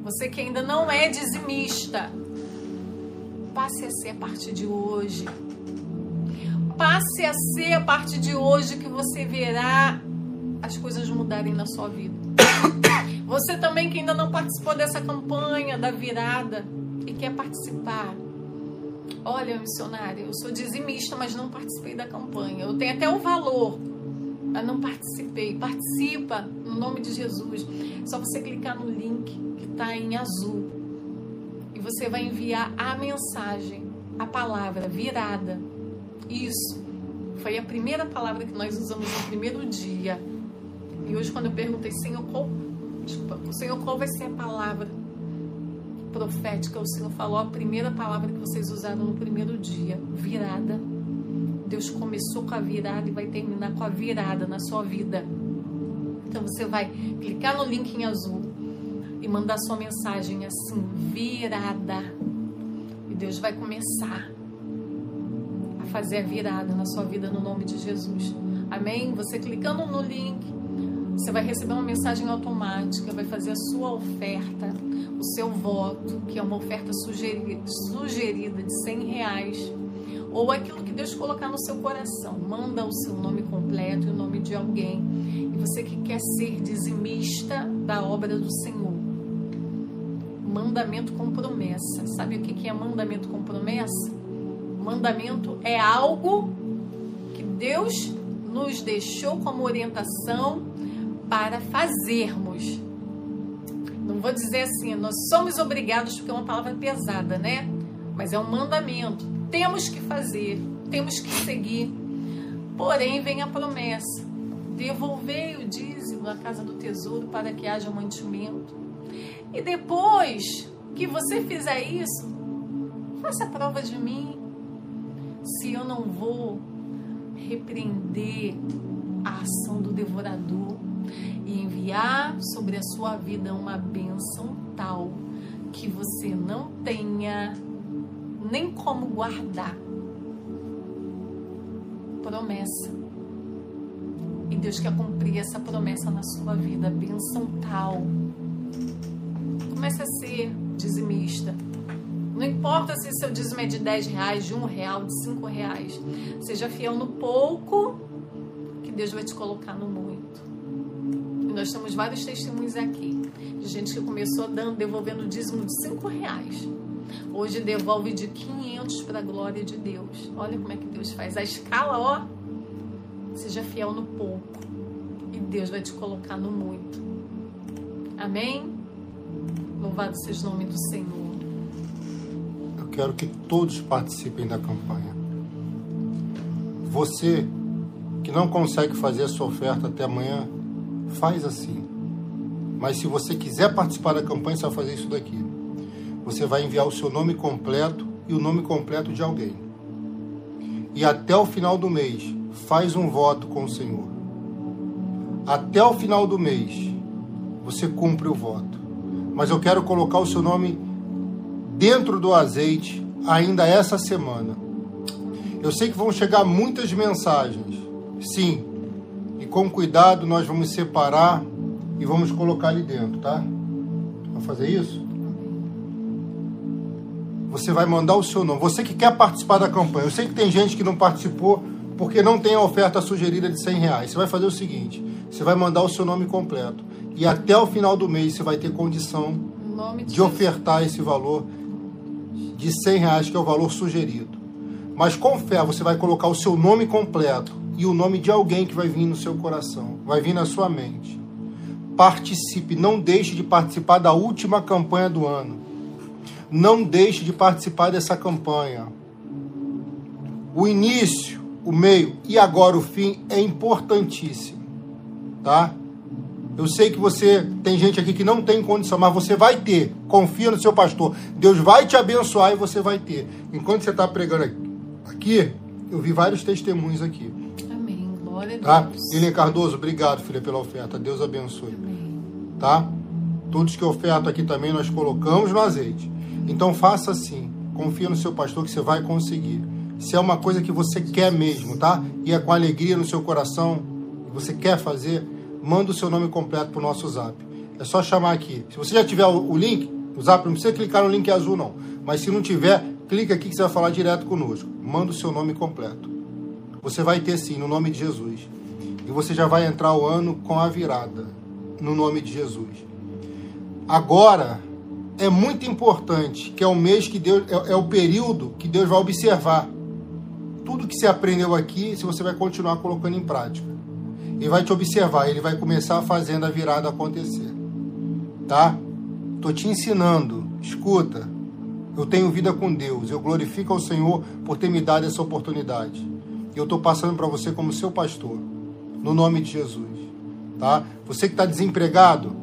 Você que ainda não é dizimista, passe a ser a partir de hoje. Passe a ser a partir de hoje que você verá as coisas mudarem na sua vida. Você também que ainda não participou dessa campanha da virada e quer participar. Olha, missionária, eu sou dizimista, mas não participei da campanha. Eu tenho até o valor, mas não participei. Participa no nome de Jesus. É só você clicar no link que está em azul e você vai enviar a mensagem, a palavra virada. Isso. Foi a primeira palavra que nós usamos no primeiro dia. E hoje, quando eu perguntei, Senhor, qual, desculpa, Senhor, qual vai ser a palavra profética? O Senhor falou a primeira palavra que vocês usaram no primeiro dia: virada. Deus começou com a virada e vai terminar com a virada na sua vida. Então você vai clicar no link em azul e mandar sua mensagem assim, virada. E Deus vai começar a fazer a virada na sua vida no nome de Jesus. Amém? Você clicando no link, você vai receber uma mensagem automática, vai fazer a sua oferta, o seu voto, que é uma oferta sugerida, sugerida de 100 reais, ou aquilo que Deus colocar no seu coração. Manda o seu nome completo e o nome de alguém. E você que quer ser dizimista da obra do Senhor. Mandamento com promessa. Sabe o que é mandamento com promessa? Mandamento é algo que Deus nos deixou como orientação para fazermos. Não vou dizer assim, nós somos obrigados, porque é uma palavra pesada, né? Mas é um mandamento. Temos que fazer, temos que seguir. Porém, vem a promessa: devolvei o dízimo à casa do tesouro para que haja mantimento. E depois que você fizer isso, faça prova de mim. Se eu não vou repreender a ação do devorador, e enviar sobre a sua vida uma bênção tal que você não tenha nem como guardar. Promessa. E Deus quer cumprir essa promessa na sua vida, bênção tal. Comece a ser dizimista. Não importa se seu dízimo é de 10 reais, de um real, de cinco reais. Seja fiel no pouco, que Deus vai te colocar no muito nós temos vários testemunhos aqui gente que começou dando, devolvendo dízimo de cinco reais. Hoje devolve de 500 para a glória de Deus. Olha como é que Deus faz. A escala, ó, seja fiel no pouco e Deus vai te colocar no muito. Amém? Louvado seja o nome do Senhor. Eu quero que todos participem da campanha. Você que não consegue fazer a sua oferta até amanhã, faz assim. Mas se você quiser participar da campanha, você vai fazer isso daqui. Você vai enviar o seu nome completo e o nome completo de alguém. E até o final do mês, faz um voto com o Senhor. Até o final do mês, você cumpre o voto. Mas eu quero colocar o seu nome dentro do azeite ainda essa semana. Eu sei que vão chegar muitas mensagens. Sim, com cuidado nós vamos separar e vamos colocar ali dentro, tá? Vamos fazer isso? Você vai mandar o seu nome. Você que quer participar da campanha. Eu sei que tem gente que não participou porque não tem a oferta sugerida de 100 reais. Você vai fazer o seguinte: você vai mandar o seu nome completo. E até o final do mês você vai ter condição de, de ofertar esse valor de 100 reais, que é o valor sugerido. Mas com fé, você vai colocar o seu nome completo e o nome de alguém que vai vir no seu coração, vai vir na sua mente. Participe, não deixe de participar da última campanha do ano. Não deixe de participar dessa campanha. O início, o meio e agora o fim é importantíssimo, tá? Eu sei que você tem gente aqui que não tem condição, mas você vai ter. Confia no seu pastor. Deus vai te abençoar e você vai ter. Enquanto você está pregando aqui, eu vi vários testemunhos aqui. Glória tá? Lilian Cardoso, obrigado, filha, pela oferta. Deus abençoe. Amém. Tá? Todos que ofertam aqui também nós colocamos no azeite. Então faça assim. Confia no seu pastor que você vai conseguir. Se é uma coisa que você quer mesmo, tá? E é com alegria no seu coração, você quer fazer, manda o seu nome completo pro nosso zap. É só chamar aqui. Se você já tiver o link, o zap não precisa clicar no link azul, não. Mas se não tiver, clica aqui que você vai falar direto conosco. Manda o seu nome completo. Você vai ter sim, no nome de Jesus. E você já vai entrar o ano com a virada, no nome de Jesus. Agora é muito importante, que é o mês que Deus é, é o período que Deus vai observar tudo que você aprendeu aqui, se você vai continuar colocando em prática. Ele vai te observar, ele vai começar fazendo a virada acontecer. Tá? Tô te ensinando. Escuta. Eu tenho vida com Deus. Eu glorifico ao Senhor por ter me dado essa oportunidade. E eu tô passando para você como seu pastor. No nome de Jesus. Tá? Você que está desempregado,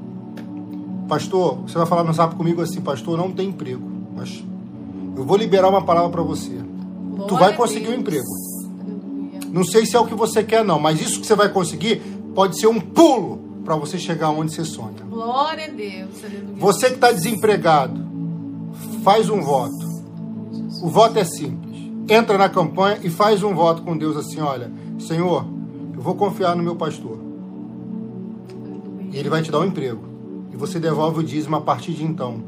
pastor, você vai falar no zap comigo assim, pastor, não tem emprego. Mas eu vou liberar uma palavra para você. Glória tu vai conseguir um emprego. Não sei se é o que você quer, não, mas isso que você vai conseguir pode ser um pulo para você chegar onde você sonha. Glória a Deus. Você que está desempregado, faz um voto. O voto é simples. Entra na campanha e faz um voto com Deus assim: olha, Senhor, eu vou confiar no meu pastor. E ele vai te dar um emprego. E você devolve o dízimo a partir de então.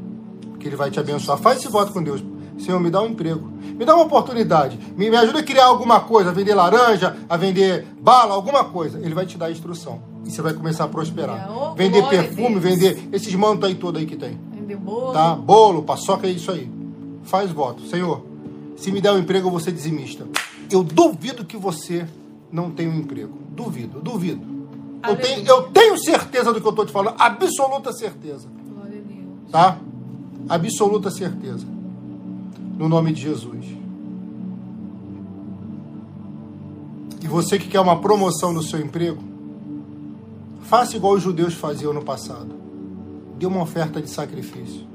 Que ele vai te abençoar. Faz esse voto com Deus. Senhor, me dá um emprego. Me dá uma oportunidade. Me, me ajuda a criar alguma coisa, a vender laranja, a vender bala, alguma coisa. Ele vai te dar a instrução. E você vai começar a prosperar. Oh, vender perfume, vender esses mantos aí todos aí que tem. Vender bolo. Tá? Bolo, paçoca, é isso aí. Faz voto. Senhor, se me der um emprego, eu vou ser dizimista. Eu duvido que você não tenha um emprego. Duvido, duvido. Eu tenho, eu tenho certeza do que eu estou te falando. Absoluta certeza. Glória a Deus. Tá? Absoluta certeza no nome de Jesus. E você que quer uma promoção no seu emprego, faça igual os judeus faziam no passado. Dê uma oferta de sacrifício.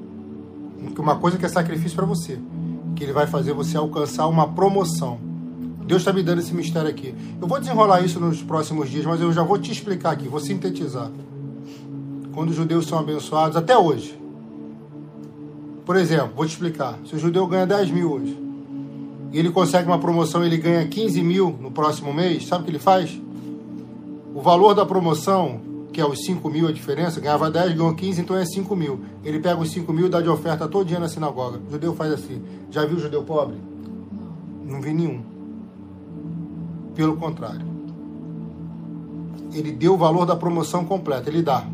Uma coisa que é sacrifício para você, que ele vai fazer você alcançar uma promoção. Deus está me dando esse mistério aqui. Eu vou desenrolar isso nos próximos dias, mas eu já vou te explicar aqui, vou sintetizar. Quando os judeus são abençoados, até hoje, por exemplo, vou te explicar. Se o judeu ganha 10 mil hoje e ele consegue uma promoção ele ganha 15 mil no próximo mês, sabe o que ele faz? O valor da promoção, que é os 5 mil a diferença, ganhava 10, ganhou 15, então é 5 mil. Ele pega os 5 mil e dá de oferta todo dia na sinagoga. O judeu faz assim. Já viu judeu pobre? Não vi nenhum. Pelo contrário. Ele deu o valor da promoção completa, ele dá.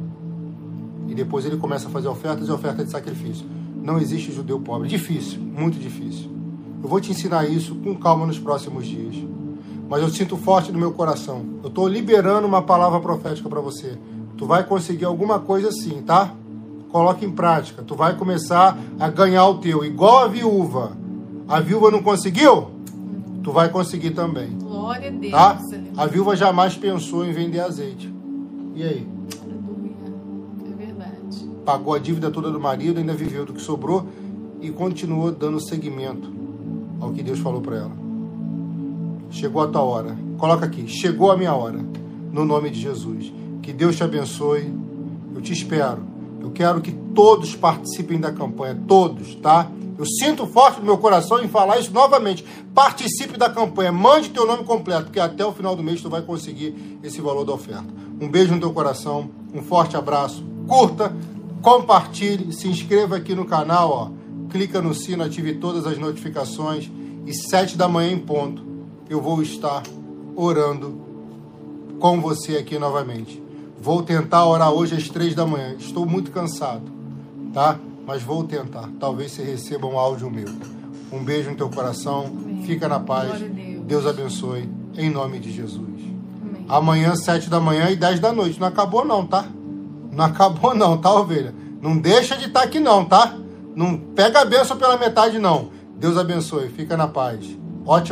E depois ele começa a fazer ofertas e ofertas de sacrifício. Não existe judeu pobre. Difícil, muito difícil. Eu vou te ensinar isso com calma nos próximos dias. Mas eu sinto forte no meu coração. Eu estou liberando uma palavra profética para você. Tu vai conseguir alguma coisa assim, tá? Coloque em prática. Tu vai começar a ganhar o teu. Igual a viúva. A viúva não conseguiu? Tu vai conseguir também. Glória a Deus. Tá? A viúva jamais pensou em vender azeite. E aí? pagou a dívida toda do marido, ainda viveu do que sobrou e continuou dando seguimento ao que Deus falou para ela. Chegou a tua hora. Coloca aqui, chegou a minha hora. No nome de Jesus. Que Deus te abençoe. Eu te espero. Eu quero que todos participem da campanha, todos, tá? Eu sinto forte no meu coração em falar isso novamente. Participe da campanha, mande teu nome completo, porque até o final do mês tu vai conseguir esse valor da oferta. Um beijo no teu coração, um forte abraço, curta, compartilhe, se inscreva aqui no canal, ó, clica no sino, ative todas as notificações e sete da manhã em ponto eu vou estar orando com você aqui novamente. Vou tentar orar hoje às três da manhã. Estou muito cansado, tá? Mas vou tentar. Talvez você receba um áudio meu. Um beijo no teu coração. Amém. Fica na paz. Deus. Deus. abençoe. Em nome de Jesus. Amém. Amanhã, sete da manhã e dez da noite. Não acabou não, tá? Não acabou não, tá, ovelha? Não deixa de estar tá aqui não, tá? Não pega a benção pela metade não. Deus abençoe. Fica na paz. Ótimo.